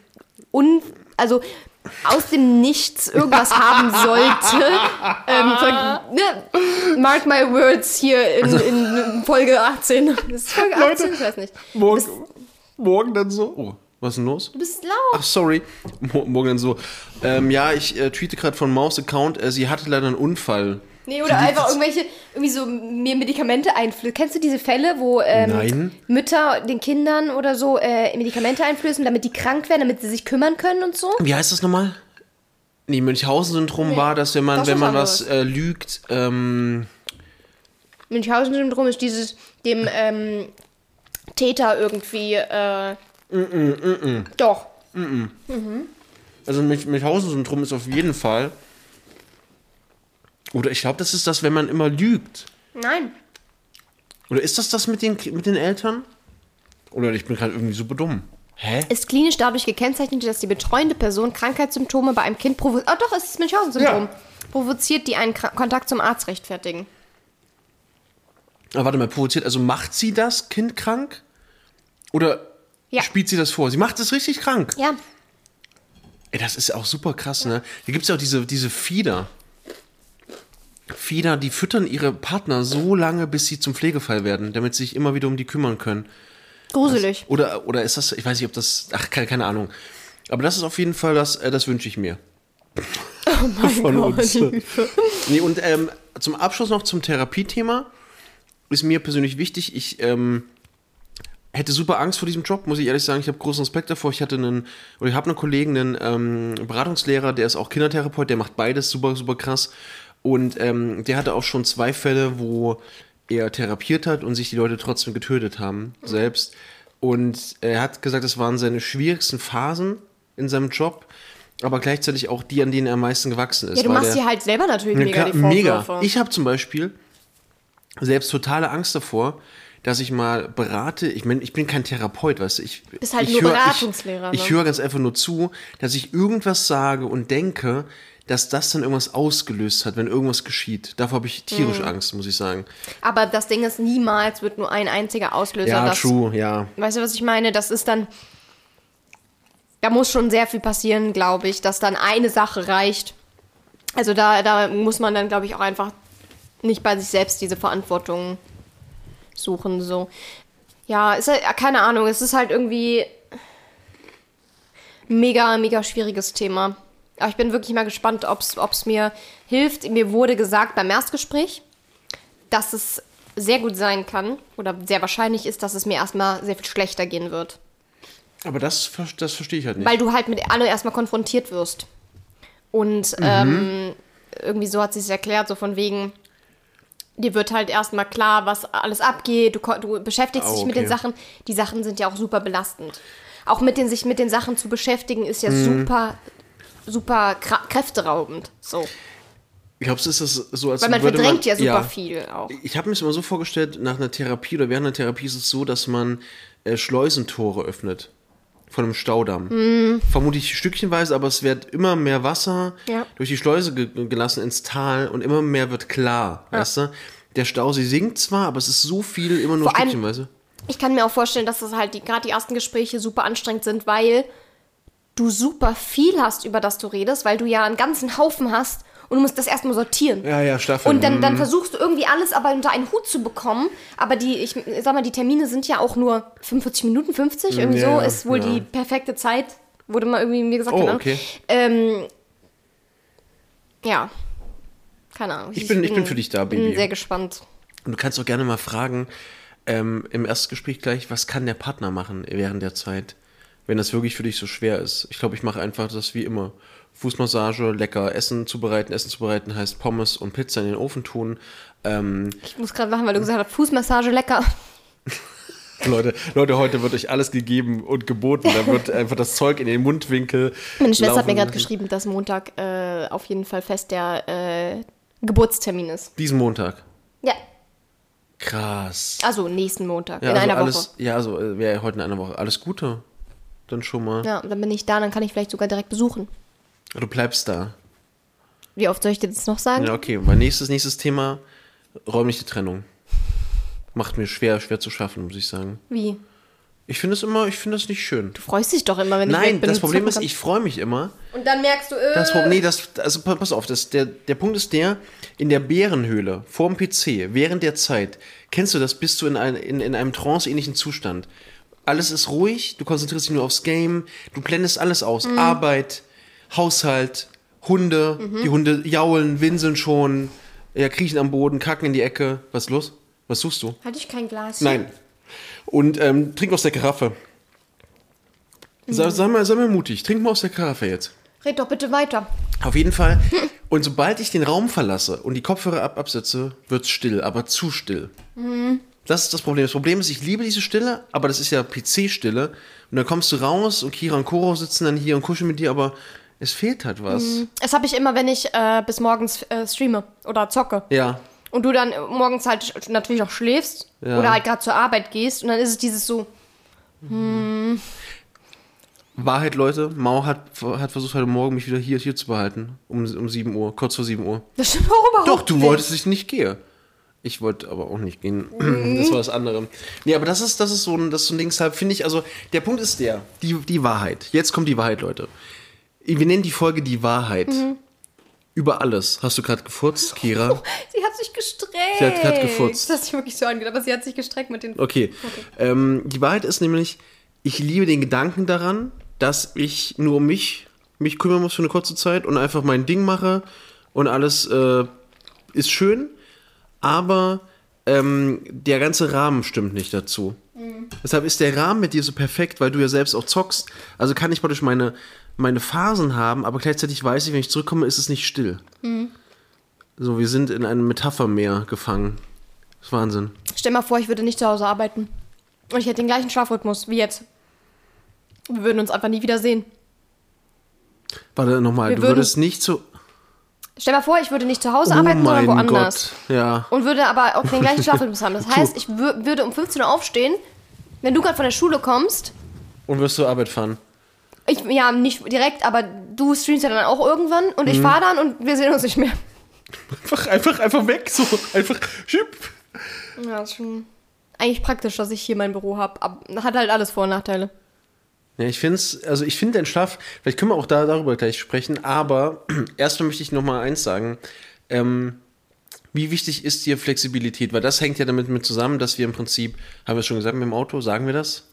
un also aus dem Nichts irgendwas haben sollte. (laughs) ähm, ne, mark my words hier in, in Folge 18. Das ist Folge (laughs) 18, ich weiß nicht. Morgen, morgen dann so. Oh, was ist denn los? Du bist laut. Ach, sorry. Mo- Morgen so. Ähm, ja, ich äh, tweete gerade von Maus Account. Äh, sie hatte leider einen Unfall. Nee, oder einfach irgendwelche, irgendwie so mir Medikamente einflößen. Kennst du diese Fälle, wo ähm. Mütter den Kindern oder so äh, Medikamente einflößen, damit die krank werden, damit sie sich kümmern können und so? Wie heißt das nochmal? Nee, Münchhausen-Syndrom Nee, war das, wenn man, das wenn man was was äh, lügt. Ähm, Münchhausen-Syndrom ist dieses, dem ähm, Täter irgendwie, äh, doch. also Münch- Münchhausen-Syndrom ist auf jeden Fall. Oder ich glaube, das ist das, wenn man immer lügt. Nein. Oder ist das das mit den, mit den Eltern? Oder ich bin gerade irgendwie super dumm. Hä? Ist klinisch dadurch gekennzeichnet, dass die betreuende Person Krankheitssymptome bei einem Kind provoziert. Oh doch, es ist Münchhausen-Syndrom. Ja. Provoziert, die einen Kra Kontakt zum Arzt rechtfertigen. Aber warte mal, provoziert, also macht sie das Kind krank? Oder Ja. spielt sie das vor? Sie macht es richtig krank. Ja. Ey, das ist auch super krass, ne? Hier gibt es ja auch diese, diese Fieder. Fieder, die füttern ihre Partner so lange, bis sie zum Pflegefall werden, damit sie sich immer wieder um die kümmern können. Gruselig. Oder, oder ist das, ich weiß nicht, ob das, ach, keine, keine Ahnung. Aber das ist auf jeden Fall das, äh, das wünsche ich mir. (laughs) (laughs) Von uns. Nee, und ähm, zum Abschluss noch zum Therapiethema ist mir persönlich wichtig, ich ähm, hätte super Angst vor diesem Job, muss ich ehrlich sagen. Ich habe großen Respekt davor. Ich hatte einen, oder ich habe einen Kollegen, einen ähm, Beratungslehrer, der ist auch Kindertherapeut, der macht beides super, super krass. Und ähm, der hatte auch schon zwei Fälle, wo er therapiert hat und sich die Leute trotzdem getötet haben, selbst. Und er hat gesagt, das waren seine schwierigsten Phasen in seinem Job, aber gleichzeitig auch die, an denen er am meisten gewachsen ist. Ja, du machst dir halt selber natürlich mega klar, die mega. Vorwürfe. Ich habe zum Beispiel selbst totale Angst davor, dass ich mal berate. Ich meine, ich bin kein Therapeut, weißt du. Ich Bist halt ich nur hör- Beratungslehrer, Ich, ne? ich höre ganz einfach nur zu, dass ich irgendwas sage und denke, dass das dann irgendwas ausgelöst hat, wenn irgendwas geschieht. Davor habe ich tierisch Mhm. Angst, muss ich sagen. Aber das Ding ist, niemals wird nur ein einziger Auslöser Ja, das. true, ja. Weißt du, was ich meine? Das ist dann. Da muss schon sehr viel passieren, glaube ich, dass dann eine Sache reicht. Also da, da muss man dann, glaube ich, auch einfach nicht bei sich selbst diese Verantwortung suchen. So. Ja, ist halt, keine Ahnung, es ist halt irgendwie mega, mega schwieriges Thema. Aber ich bin wirklich mal gespannt, ob es mir hilft. Mir wurde gesagt beim Erstgespräch, dass es sehr gut sein kann oder sehr wahrscheinlich ist, dass es mir erstmal sehr viel schlechter gehen wird. Aber das, das verstehe ich halt nicht. Weil du halt mit allem erstmal konfrontiert wirst. Und ähm, irgendwie so hat sie es erklärt, so von wegen, dir wird halt erstmal klar, was alles abgeht, du, du beschäftigst Oh, dich mit den okay. Sachen. Die Sachen sind ja auch super belastend. Auch mit den, sich mit den Sachen zu beschäftigen, ist ja super, super kra- kräfteraubend. So. Glaubst du, ist das so, als Weil man würde verdrängt man, ja super viel auch. Ich habe mir das immer so vorgestellt, nach einer Therapie oder während einer Therapie ist es so, dass man äh, Schleusentore öffnet von einem Staudamm. Mhm. Vermutlich stückchenweise, aber es wird immer mehr Wasser Ja. durch die Schleuse ge gelassen ins Tal und immer mehr wird klar, weißt du? Der Stausee sinkt zwar, aber es ist so viel immer nur Vor allem- stückchenweise. Ich kann mir auch vorstellen, dass das halt die, gerade die ersten Gespräche super anstrengend sind, weil du super viel hast, über das du redest, weil du ja einen ganzen Haufen hast und du musst das erstmal sortieren. Ja, ja, Staffeln. Und dann, Mhm. dann versuchst du irgendwie alles aber unter einen Hut zu bekommen. Aber die, ich sag mal, die Termine sind ja auch nur 45 Minuten, 50. Irgendwie Ja, so ist wohl ja. die perfekte Zeit. Wurde mal irgendwie mir gesagt. Oh, Ahnung. okay. Ähm, ja. Keine Ahnung. Ich bin- ich bin für dich da, Baby. Bin sehr gespannt. Und du kannst auch gerne mal fragen, ähm, im Erstgespräch gleich, was kann der Partner machen während der Zeit, wenn das wirklich für dich so schwer ist. Ich glaube, ich mache einfach das wie immer. Fußmassage, lecker Essen zubereiten. Essen zubereiten heißt Pommes und Pizza in den Ofen tun. Ähm, Ich muss gerade lachen, weil du gesagt hast, Fußmassage lecker. (laughs) Leute, Leute, heute wird euch alles gegeben und geboten. Da wird (laughs) einfach das Zeug in den Mundwinkel. Meine Schwester hat mir gerade geschrieben, dass Montag äh, auf jeden Fall fest der äh, Geburtstermin ist. Diesen Montag. Ja, Krass. also nächsten Montag, Ja, in also einer alles, Woche. Ja, also äh, wäre heute in einer Woche. Alles Gute. Dann schon mal. Ja, dann bin ich da, dann kann ich vielleicht sogar direkt besuchen. Du bleibst da. Wie oft soll ich dir das noch sagen? Ja, okay. Mein nächstes, nächstes Thema, räumliche Trennung. Macht mir schwer, schwer zu schaffen, muss ich sagen. Wie? Ich finde es immer, ich finde es nicht schön. Du freust dich doch immer, wenn ich Nein, weg bin das Problem ist, ich freue mich immer. Und dann merkst du, äh, Das, nee, das, also pa- pass auf, das, der, der Punkt ist der, in der Bärenhöhle, vorm PC, während der Zeit, kennst du das, bist du in, ein, in, in einem tranceähnlichen Zustand. Alles ist ruhig, du konzentrierst dich nur aufs Game, du blendest alles aus. Mhm. Arbeit, Haushalt, Hunde, die Hunde jaulen, winseln schon, ja, kriechen am Boden, kacken in die Ecke. Was ist los? Was suchst du? Hatte ich kein Glas? Nein. Und ähm, trink aus der Karaffe. Sei, sei, mal, sei mal mutig, trink mal aus der Karaffe jetzt. Red doch bitte weiter. Auf jeden Fall. (laughs) Und sobald ich den Raum verlasse und die Kopfhörer ab absetze, wird's still, aber zu still. Das ist das Problem. Das Problem ist, ich liebe diese Stille, aber das ist ja PC-Stille. Und dann kommst du raus und Kira und Koro sitzen dann hier und kuscheln mit dir, aber es fehlt halt was. Das habe ich immer, wenn ich äh, bis morgens äh, streame oder zocke. Ja. Und du dann morgens halt natürlich noch schläfst Ja. oder halt gerade zur Arbeit gehst und dann ist es dieses so, Wahrheit, Leute, Mau hat, hat versucht heute Morgen mich wieder hier, hier zu behalten. Um, um 7 Uhr, kurz vor 7 Uhr. das stimmt auch überhaupt Doch, du nicht. wolltest, dass ich nicht gehe. Ich wollte aber auch nicht gehen. (clears throat) Das war das andere. Nee, aber das ist, das ist so ein, das ist so ein Ding, deshalb finde ich, also, der Punkt ist der, die, die Wahrheit. Jetzt kommt die Wahrheit, Leute. Wir nennen die Folge die Wahrheit. Über alles. Hast du gerade gefurzt, Kira? (laughs) Sie hat sich gestreckt. Sie hat grad gefurzt. Das hat sich wirklich so angehört, aber sie hat sich gestreckt mit den... Okay. Ähm, die Wahrheit ist nämlich, ich liebe den Gedanken daran, dass ich nur um mich, mich kümmern muss für eine kurze Zeit und einfach mein Ding mache und alles äh, ist schön, aber ähm, der ganze Rahmen stimmt nicht dazu. Deshalb ist der Rahmen mit dir so perfekt, weil du ja selbst auch zockst. Also kann ich praktisch meine, meine Phasen haben, aber gleichzeitig weiß ich, wenn ich zurückkomme, ist es nicht still. So, wir sind in einem Metaphermeer gefangen. Das ist Wahnsinn. Stell mal vor, ich würde nicht zu Hause arbeiten. Und ich hätte den gleichen Schlafrhythmus wie jetzt. Wir würden uns einfach nie wieder sehen. Warte nochmal, du würden- würdest nicht so. Stell mal vor, ich würde nicht zu Hause Oh arbeiten, sondern mein woanders. Gott. Ja. Und würde aber auch den gleichen (laughs) Schlafrhythmus haben. Das heißt, ich wür würde um 15 Uhr aufstehen. Wenn du gerade von der Schule kommst, Und wirst zur Arbeit fahren. Ich, ja, nicht direkt, aber du streamst ja dann auch irgendwann und Mhm. ich fahre dann und wir sehen uns nicht mehr. Einfach, einfach, einfach weg. So, einfach. Schipp. Ja, ist schon eigentlich praktisch, dass ich hier mein Büro habe. Hat halt alles Vor- und Nachteile. Ja, ich finde es, also ich finde den Schlaf, vielleicht können wir auch da darüber gleich sprechen, aber (clears throat) erstmal möchte ich noch mal eins sagen. Ähm, wie wichtig ist dir Flexibilität? Weil das hängt ja damit mit zusammen, dass wir im Prinzip, haben wir es schon gesagt mit dem Auto, sagen wir das?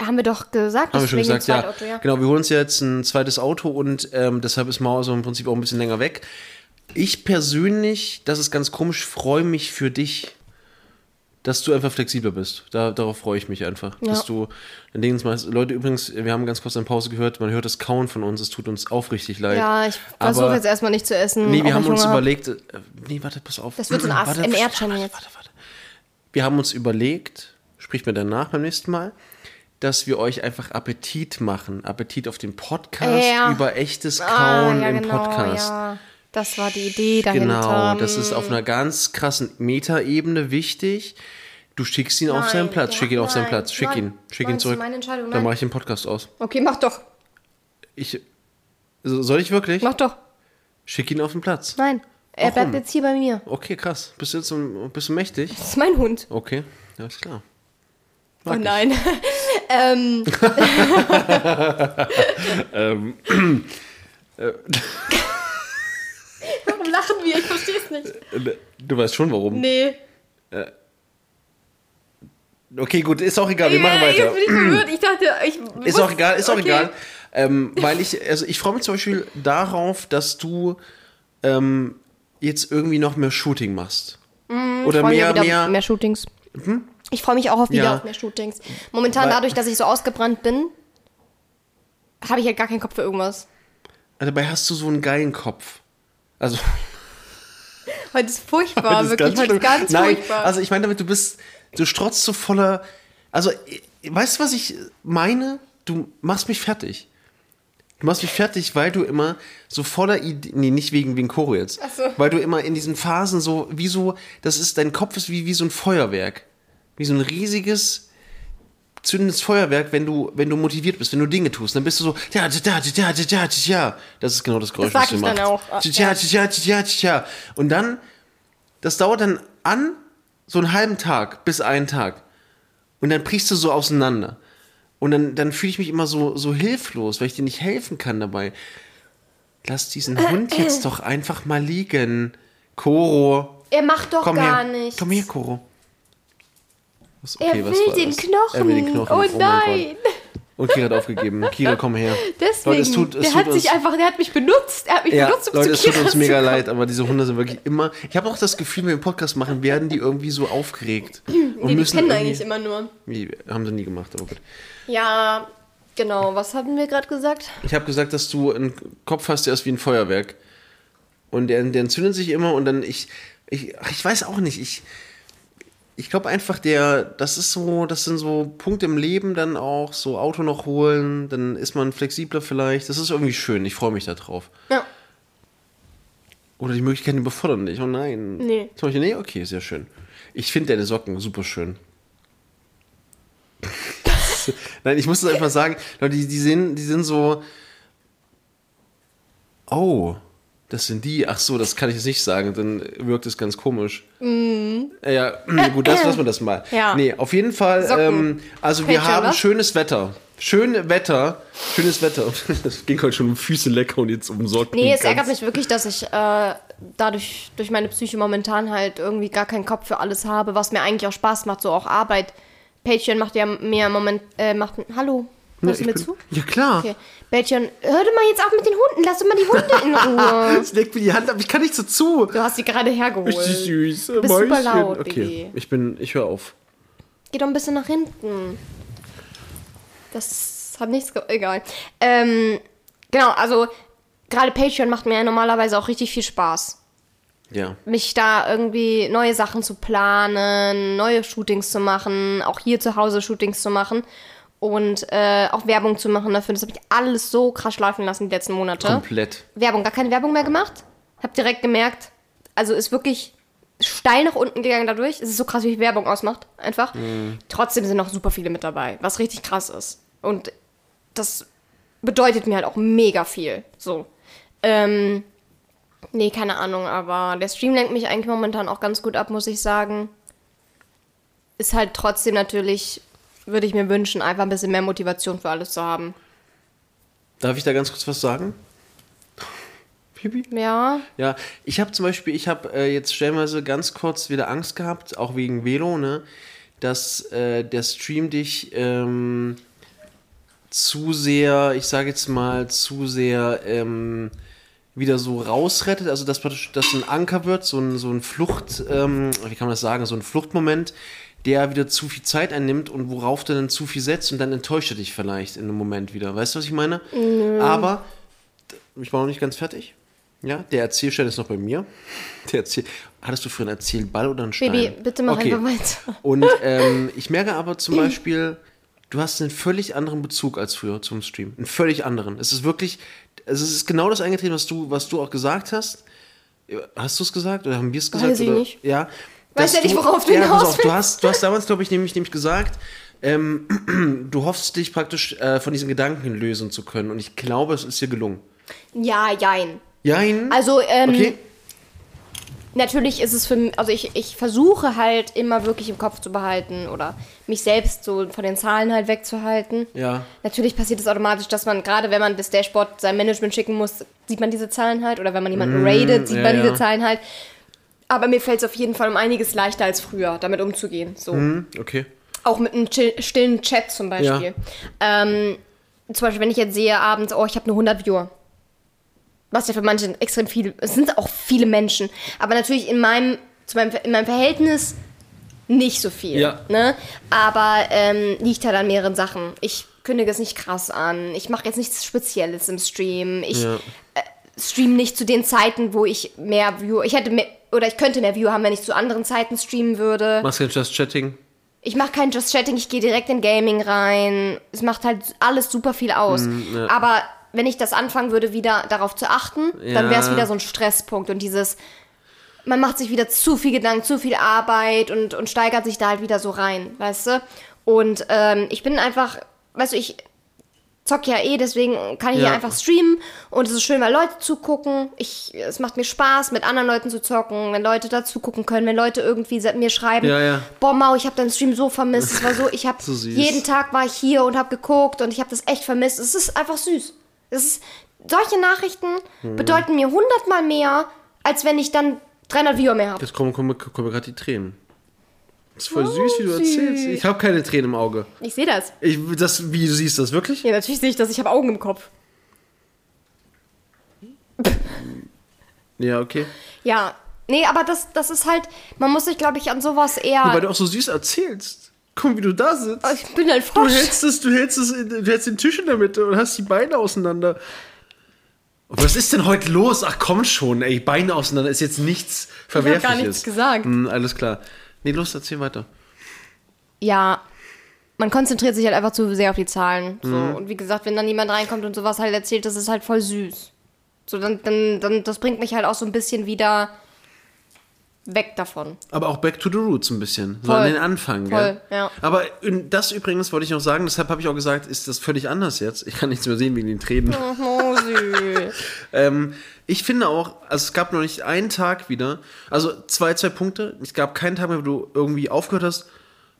Haben wir doch gesagt, Haben wir schon gesagt, ja. Zweitauto, ja. Genau, wir holen uns jetzt ein zweites Auto und ähm, deshalb ist Mauer so im Prinzip auch ein bisschen länger weg. Ich persönlich, das ist ganz komisch, freue mich für dich, dass du einfach flexibler bist. Da, darauf freue ich mich einfach. Ja. Dass du dann machst. Leute, übrigens, wir haben ganz kurz eine Pause gehört, man hört das Kauen von uns, es tut uns aufrichtig leid. Ja, ich versuche jetzt erstmal nicht zu essen. Nee, wir haben uns Hunger überlegt, äh, nee, warte, pass auf. Das wird so ein (clears throat) Warte, ASMR-Channel warte, jetzt. Warte, warte. Wir haben uns überlegt, sprich mir danach beim nächsten Mal, dass wir euch einfach Appetit machen. Appetit auf den Podcast Ja. über echtes Ah, Kauen ja, im genau, Podcast. Ja. Das war die Idee dahinter. Genau, das ist auf einer ganz krassen Metaebene wichtig. Du schickst ihn auf Nein, seinen Platz, schick ihn hat- auf seinen nein, Platz, schick nein. ihn, schick ihn Nein, zurück. meine Entscheidung, Dann nein. mache ich den Podcast aus. Okay, mach doch. Ich, so- soll ich wirklich? Mach doch. Schick ihn auf den Platz. Nein. Er Warum? bleibt jetzt hier bei mir. Okay, krass. Bist du jetzt so, bist du mächtig? Das ist mein Hund. Okay, ja, ist klar. Oh Mag ich. nein. Ähm, (laughs) Warum lachen wir? Ich verstehe es nicht. Äh, Du weißt schon warum. Nee. Okay, gut, ist auch egal, wir machen weiter. Jetzt bin ich verwirrt. Ich dachte, ich. (clears throat) Ist auch egal, ist auch okay. egal. Ähm, weil ich, also ich freue mich zum Beispiel darauf, dass du ähm, jetzt irgendwie noch mehr Shooting machst. Oder Mhm, freu mich mehr, mehr, mehr Shootings. Ich freue mich auch auf wieder Ja. auf mehr Shootings. Momentan, Weil- dadurch, dass ich so ausgebrannt bin, habe ich halt gar keinen Kopf für irgendwas. Dabei hast du so einen geilen Kopf. Also, (laughs) Heute ist furchtbar, das ist wirklich. Heute schlimm. ist ganz Nein, furchtbar. also ich meine damit, du bist, du strotzt so voller, also, weißt du, was ich meine? Du machst mich fertig. Du machst mich fertig, weil du immer so voller Ideen, nee, nicht wegen, wegen Choro jetzt, Ach so. weil du immer in diesen Phasen so, wie so, das ist, dein Kopf ist wie, wie so ein Feuerwerk. Wie so ein riesiges, zündendes Feuerwerk, wenn du, wenn du motiviert bist, wenn du Dinge tust, dann bist du so, ja, ja, ja, ja, ja, ja, ja. Das ist genau das Geräusch, Das was du ich dann machst. auch. Ja, ja, ja, ja, ja. Und dann, das dauert dann an, so einen halben Tag bis einen Tag. Und dann brichst du so auseinander. Und dann, dann fühle ich mich immer so, so hilflos, weil ich dir nicht helfen kann dabei. Lass diesen Hund jetzt doch einfach mal liegen. Koro. er macht doch Komm gar her. nichts. Komm her, Koro. Er okay, was will den das? Knochen. Er will den Knochen. Oh, mein nein. Und Kira hat aufgegeben. (laughs) Kira, komm her. Deswegen. Leute, es tut, es der tut hat uns, sich einfach, der hat mich benutzt. Er hat mich ja, benutzt, um Leute, zu es tut Kira uns zu mega leid, aber diese Hunde sind wirklich immer. Ich habe auch das Gefühl, wenn wir einen Podcast machen, werden die irgendwie so aufgeregt. (clears throat) Und Nee, die müssen kennen irgendwie- eigentlich immer nur. Haben sie nie gemacht, aber gut. Ja, genau. Was hatten wir gerade gesagt? Ich habe gesagt, dass du einen Kopf hast, der ist wie ein Feuerwerk. Und der, der entzündet sich immer und dann ich. Ich, ach, ich weiß auch nicht. Ich, ich glaube einfach, der, das ist so, das sind so Punkte im Leben dann auch, so Auto noch holen, dann ist man flexibler vielleicht. Das ist irgendwie schön. Ich freue mich da drauf. Ja. Oder die Möglichkeiten überfordern dich. Oh nein. Nee. Zum Beispiel, nee, okay, sehr schön. Ich finde deine Socken super schön. (laughs) Nein, ich muss es einfach sagen, Leute, die, die, sind, die sind so. Oh, das sind die. Ach so, das kann ich jetzt nicht sagen, dann wirkt es ganz komisch. Äh, Ja, gut, das lassen wir das mal. Ja. Nee, auf jeden Fall, ähm, also wir Patreon, haben was? schönes Wetter. Schön Wetter, schönes Wetter. (laughs) Das ging heute schon um Füße lecker und jetzt um Socken. Nee, es ärgert mich wirklich, dass ich äh, dadurch, durch meine Psyche momentan halt irgendwie gar keinen Kopf für alles habe, was mir eigentlich auch Spaß macht, so auch Arbeit. Patreon macht ja mehr im Moment, äh, macht, hallo, Ja, hörst du ich mir bin- zu? Ja, klar. Okay. Patreon, hör doch mal jetzt auf mit den Hunden, lass doch mal die Hunde in Ruhe. (laughs) Es legt mir die Hand ab, ich kann nicht so zu. Du hast sie gerade hergeholt. Richtig süß. Du bist super laut, Okay, Baby. ich bin, ich höre auf. Geh doch ein bisschen nach hinten. Das hat nichts. Egal. Ähm, genau, also gerade Patreon macht mir ja normalerweise auch richtig viel Spaß. Ja. Mich da irgendwie neue Sachen zu planen, neue Shootings zu machen, auch hier zu Hause Shootings zu machen und äh, auch Werbung zu machen dafür. Das habe ich alles so krass schleifen lassen die letzten Monate. Komplett. Werbung, gar keine Werbung mehr gemacht. Hab direkt gemerkt, also ist wirklich steil nach unten gegangen dadurch. Es ist so krass, wie viel Werbung ausmacht, einfach. Trotzdem sind noch super viele mit dabei, was richtig krass ist. Und das bedeutet mir halt auch mega viel. So. Ähm, nee, keine Ahnung, aber der Stream lenkt mich eigentlich momentan auch ganz gut ab, muss ich sagen. Ist halt trotzdem natürlich, würde ich mir wünschen, einfach ein bisschen mehr Motivation für alles zu haben. Darf ich da ganz kurz was sagen? Pipi? Ja, Ja, ich habe zum Beispiel, ich habe äh, jetzt stellenweise ganz kurz wieder Angst gehabt, auch wegen Velo, ne, dass äh, der Stream dich ähm, zu sehr, ich sage jetzt mal, zu sehr ähm, wieder so rausrettet, also dass praktisch das ein Anker wird, so ein, so ein Flucht, ähm, wie kann man das sagen, so ein Fluchtmoment, der wieder zu viel Zeit einnimmt und worauf du dann zu viel setzt und dann enttäuscht er dich vielleicht in einem Moment wieder. Weißt du, was ich meine? Aber ich war noch nicht ganz fertig. Ja, der Erzählstein ist noch bei mir. Der Erzähl Hattest du früher einen Erzählball oder einen Stein? Baby, bitte mach einfach weiter. Und ähm, ich merke aber zum (clears throat) Beispiel, du hast einen völlig anderen Bezug als früher zum Stream. Einen völlig anderen. Es ist wirklich, also es ist genau das eingetreten, was du, was du auch gesagt hast. Hast du es gesagt oder haben wir es gesagt? Weiß ich oder? nicht. Ja. Weiß ja nicht, worauf du ja, hinaus auf, du hast, du hast damals, glaube ich, nämlich, nämlich gesagt, ähm, (clears throat) du hoffst dich praktisch äh, von diesen Gedanken lösen zu können. Und ich glaube, es ist dir gelungen. Ja, jein. Jein. Also, ähm, okay. natürlich ist es für mich, also ich, ich versuche halt immer wirklich im Kopf zu behalten oder mich selbst so von den Zahlen halt wegzuhalten. Ja. Natürlich passiert es automatisch, dass man, gerade wenn man das Dashboard seinem Management schicken muss, sieht man diese Zahlen halt. Oder wenn man jemanden rated, sieht ja, man diese ja. Zahlen halt. Aber mir fällt es auf jeden Fall um einiges leichter als früher, damit umzugehen. So. Hm, okay. Auch mit einem stillen Chat zum Beispiel. Ähm, zum Beispiel, wenn ich jetzt sehe abends, oh, ich habe nur 100 Viewer. Was ja für manche extrem viel, es sind auch viele Menschen. Aber natürlich in meinem, zu meinem, in meinem Verhältnis nicht so viel. Ja. Ne? Aber ähm, liegt halt an mehreren Sachen. Ich kündige es nicht krass an. Ich mache jetzt nichts Spezielles im Stream. Ich Ja. Stream nicht zu den Zeiten, wo ich mehr View, ich hätte mehr, oder ich könnte mehr View haben, wenn ich zu anderen Zeiten streamen würde. Machst du jetzt Just Chatting? Ich mache kein Just Chatting, ich gehe direkt in Gaming rein. Es macht halt alles super viel aus. Mhm, Aber wenn ich das anfangen würde, wieder darauf zu achten, dann wäre es Ja. wieder so ein Stresspunkt und dieses, man macht sich wieder zu viel Gedanken, zu viel Arbeit und, und steigert sich da halt wieder so rein, weißt du? Und ähm, ich bin einfach, weißt du, ich zock ja eh, deswegen kann ich Ja. hier einfach streamen und es ist schön, weil Leute zugucken. Ich, es macht mir Spaß, mit anderen Leuten zu zocken, wenn Leute dazu gucken können, wenn Leute irgendwie mir schreiben, Ja, ja. boah Mau, ich habe deinen Stream so vermisst. Es war so, ich habe (laughs) So jeden Tag war ich hier und habe geguckt und ich habe das echt vermisst. Es ist einfach süß. Es ist, solche Nachrichten Mhm. bedeuten mir hundertmal mehr, als wenn ich dann 300 Viewer mehr habe. Jetzt kommen, kommen, kommen gerade die Tränen. Das ist voll Oh, süß, wie du süß. erzählst. Ich habe keine Tränen im Auge. Ich sehe das. Ich, das, wie du siehst das wirklich? Ja, natürlich sehe ich das. Ich habe Augen im Kopf. Ja, okay. Ja, nee, aber das, das ist halt, man muss sich, glaube ich, an sowas eher. Weil du auch so süß erzählst. Guck, wie du da sitzt. ich bin ein Du Frosch. hältst, es, du, hältst es, in- du hältst den Tisch in der Mitte und hast die Beine auseinander. Was ist denn heute los? Ach komm schon, ey, Beine auseinander ist jetzt nichts Verwerfliches. gar nichts gesagt. Hm, alles klar. Nee, los, erzähl weiter. Ja, man konzentriert sich halt einfach zu sehr auf die Zahlen. So. Mhm. Und wie gesagt, wenn dann jemand reinkommt und sowas halt erzählt, das ist halt voll süß. So, dann, dann, dann, das bringt mich halt auch so ein bisschen wieder weg davon. Aber auch back to the roots ein bisschen. So Voll. an den Anfang, Voll, gell? ja. Aber das übrigens wollte ich noch sagen, deshalb habe ich auch gesagt, ist das völlig anders jetzt. Ich kann nichts mehr sehen wegen den Tränen. Oh, süß. Ähm, ich finde auch, also es gab noch nicht einen Tag wieder, also zwei, zwei Punkte. Es gab keinen Tag mehr, wo du irgendwie aufgehört hast,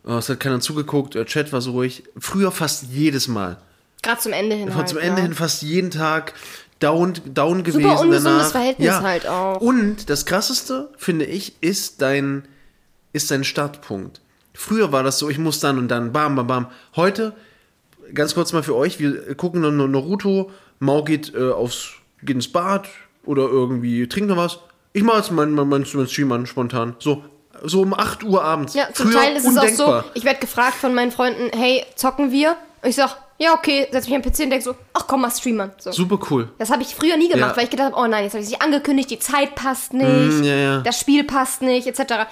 oh, es hat keiner zugeguckt, der Chat war so ruhig. Früher fast jedes Mal. Gerade zum Ende hin. Halt, zum Ende ja. hin fast jeden Tag down, down gewesen. ungesundes danach. Verhältnis halt auch. Und das krasseste, finde ich, ist dein, ist dein Startpunkt. Früher war das so, ich muss dann und dann, bam, bam, bam. Heute, ganz kurz mal für euch, wir gucken noch Naruto, Mau geht äh, aufs, geht ins Bad oder irgendwie trinkt noch was. Ich mache jetzt meinen mein, mein, mein Stream an, spontan. So, so um 8 Uhr abends. Ja, zum Früher Teil ist es undenkbar. auch so, ich werde gefragt von meinen Freunden, hey, zocken wir? Und ich sag, ja, okay, setz mich am PC und denk so, ach komm mal streamen. So. Super cool. Das habe ich früher nie gemacht, Ja. weil ich gedacht habe, oh nein, jetzt habe ich sich angekündigt, die Zeit passt nicht, Mm, ja, ja. das Spiel passt nicht, etc.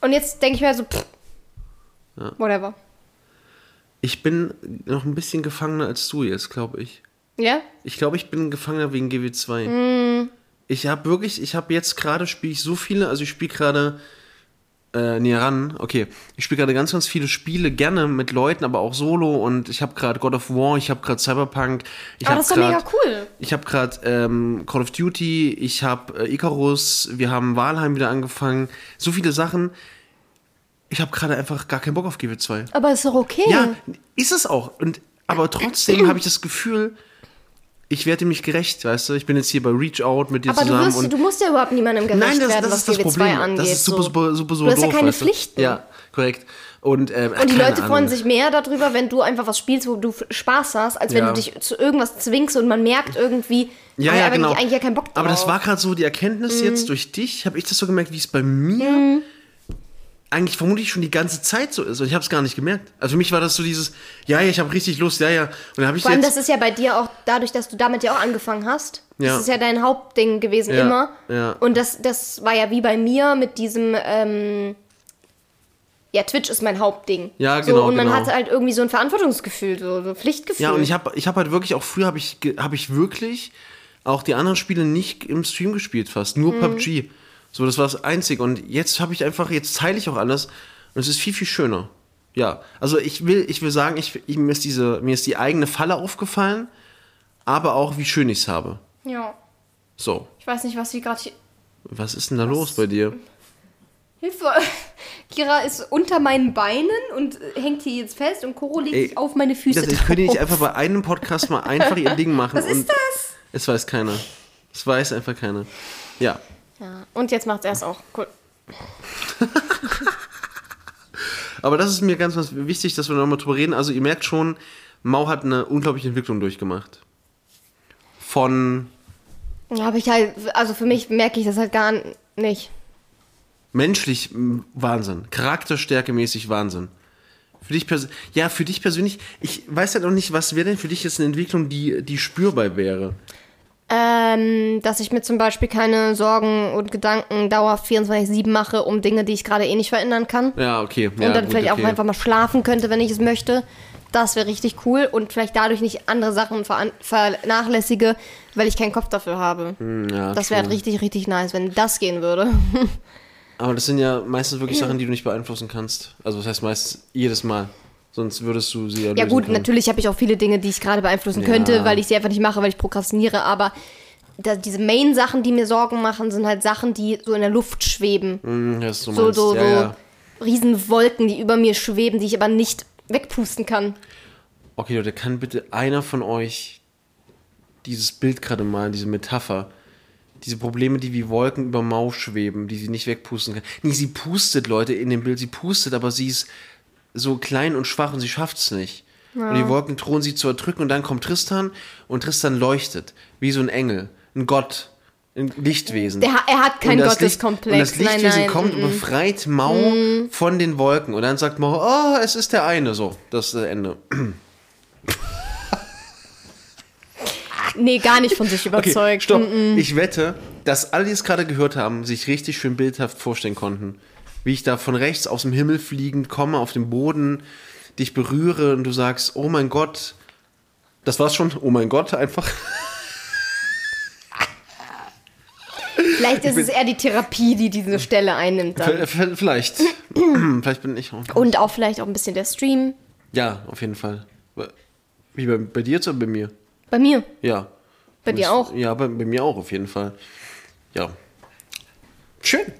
Und jetzt denke ich mir so, pff, whatever. Ich bin noch ein bisschen gefangener als du jetzt, glaube ich. Ja? Ich glaube, ich bin Gefangener wegen GW2. Mm. Ich habe wirklich, ich habe jetzt gerade spiele ich so viele, also ich spiele gerade äh, näher ran. Okay, ich spiele gerade ganz, ganz viele Spiele gerne mit Leuten, aber auch solo und ich habe gerade God of War, ich habe gerade Cyberpunk, ich Aber das ist doch mega cool. ich habe gerade ähm, Call of Duty, ich habe äh, Icarus, wir haben Valheim wieder angefangen, so viele Sachen. Ich habe gerade einfach gar keinen Bock auf GW2. Aber ist doch okay. Ja, ist es auch. Und, aber trotzdem habe ich das Gefühl, ich werde dem nicht gerecht, weißt du? Ich bin jetzt hier bei Reach Out mit dir Aber du, zusammen. wirst, und du musst ja überhaupt niemandem gerecht Nein, das, werden, das was ist das GW2 Problem. angeht. das ist super, super, super, so Du hast ja doof, keine weißt du? Pflichten. Ja, korrekt. Und, ähm, Und die keine Leute freuen Ahnung. sich mehr darüber, wenn du einfach was spielst, wo du Spaß hast, als wenn Ja. du dich zu irgendwas zwingst und man merkt irgendwie, Ja, ah, ja, aber genau. ich eigentlich ja keinen Bock drauf. Aber das war gerade so die Erkenntnis Mhm. jetzt durch dich, habe ich das so gemerkt, wie es bei mir eigentlich vermutlich schon die ganze Zeit so ist. Und ich habe es gar nicht gemerkt. Also für mich war das so dieses, ja, ja, ich habe richtig Lust, ja, ja. Und dann habe ich Vor allem, das ist ja bei dir auch dadurch, dass du damit ja auch angefangen hast. Ja. Das ist ja dein Hauptding gewesen, Ja, immer. ja. Und das, das war ja wie bei mir mit diesem, ähm, ja, Twitch ist mein Hauptding. Ja, so, genau, Und man genau. hatte halt irgendwie so ein Verantwortungsgefühl, so, so ein Pflichtgefühl. Ja, und ich habe ich hab halt wirklich, auch früher habe ich, hab ich wirklich auch die anderen Spiele nicht im Stream gespielt fast, nur Mhm. PUBG. So, das war das Einzige. Und jetzt habe ich einfach, jetzt teile ich auch alles und es ist viel, viel schöner. Ja, also ich will, ich will sagen, ich, ich, mir, ist diese, mir ist die eigene Falle aufgefallen, aber auch, wie schön ich es habe. ja. So, Ich weiß nicht, was sie gerade hier. was ist denn da los bei dir? Hilfe! (laughs) Kira ist unter meinen Beinen und äh, hängt hier jetzt fest und Koro legt Ey, sich auf meine Füße. Das, ich könnte nicht einfach bei einem Podcast mal (laughs) einfach ihr Ding machen. Was ist das? Es weiß keiner. Es weiß einfach keiner. Ja. Ja, und jetzt macht er es auch. Cool. (laughs) Aber das ist mir ganz, ganz wichtig, dass wir nochmal drüber reden. Also ihr merkt schon, Mau hat eine unglaubliche Entwicklung durchgemacht. Von Ja, aber ich halt, also für mich merke ich das halt gar nicht. menschlich Wahnsinn, Charakterstärke mäßig Wahnsinn. Für dich pers ja, für dich persönlich, ich weiß halt noch nicht, was wäre denn für dich jetzt eine Entwicklung, die, die spürbar wäre. Ähm, dass ich mir zum Beispiel keine Sorgen und Gedanken dauerhaft 24-7 mache um Dinge, die ich gerade eh nicht verändern kann. Ja, okay. und ja, dann gut, vielleicht okay. auch einfach mal schlafen könnte, wenn ich es möchte. Das wäre richtig cool und vielleicht dadurch nicht andere Sachen vernachlässige, weil ich keinen Kopf dafür habe. Hm, Ja, das wäre halt richtig, richtig nice, wenn das gehen würde. (laughs) Aber das sind ja meistens wirklich Sachen, die du nicht beeinflussen kannst. Also das heißt meistens jedes Mal. Sonst würdest du sie ja Ja gut, können. natürlich habe ich auch viele Dinge, die ich gerade beeinflussen Ja. könnte, weil ich sie einfach nicht mache, weil ich prokrastiniere, aber da, diese Main-Sachen, die mir Sorgen machen, sind halt Sachen, die so in der Luft schweben. Hm, ja, so, So, so, ja, so ja. Riesenwolken, die über mir schweben, die ich aber nicht wegpusten kann. Okay, Leute, kann bitte einer von euch dieses Bild gerade malen, diese Metapher? Diese Probleme, die wie Wolken über Mau schweben, die sie nicht wegpusten kann. Nee, sie pustet, Leute, in dem Bild. Sie pustet, aber sie ist so klein und schwach und sie schafft es nicht. Und die Wolken drohen sie zu erdrücken und dann kommt Tristan und Tristan leuchtet. Wie so ein Engel, ein Gott, ein Lichtwesen. Der, er hat Licht- Gotteskomplex. Und das Lichtwesen nein, nein, kommt mm, und mm. befreit Mau von den Wolken. Und dann sagt Mau, oh, es ist der eine. So, das ist das Ende. (clears throat) Nee, gar nicht von sich (laughs) Okay, überzeugt. stopp. Mm, mm. Ich wette, dass alle, die es gerade gehört haben, sich richtig schön bildhaft vorstellen konnten. Wie ich da von rechts aus dem Himmel fliegend komme, auf dem Boden, dich berühre und du sagst, oh mein Gott. Das war's schon, oh mein Gott, einfach. Vielleicht ist es eher die Therapie, die diese Stelle einnimmt dann. Vielleicht. vielleicht (clears throat) bin ich auch. Und auch vielleicht auch ein bisschen der Stream. Ja, auf jeden Fall. Wie bei, bei dir jetzt oder bei mir? Bei mir. Ja. Bei dir auch. Ja, bei, bei mir auch auf jeden Fall. Ja. Schön.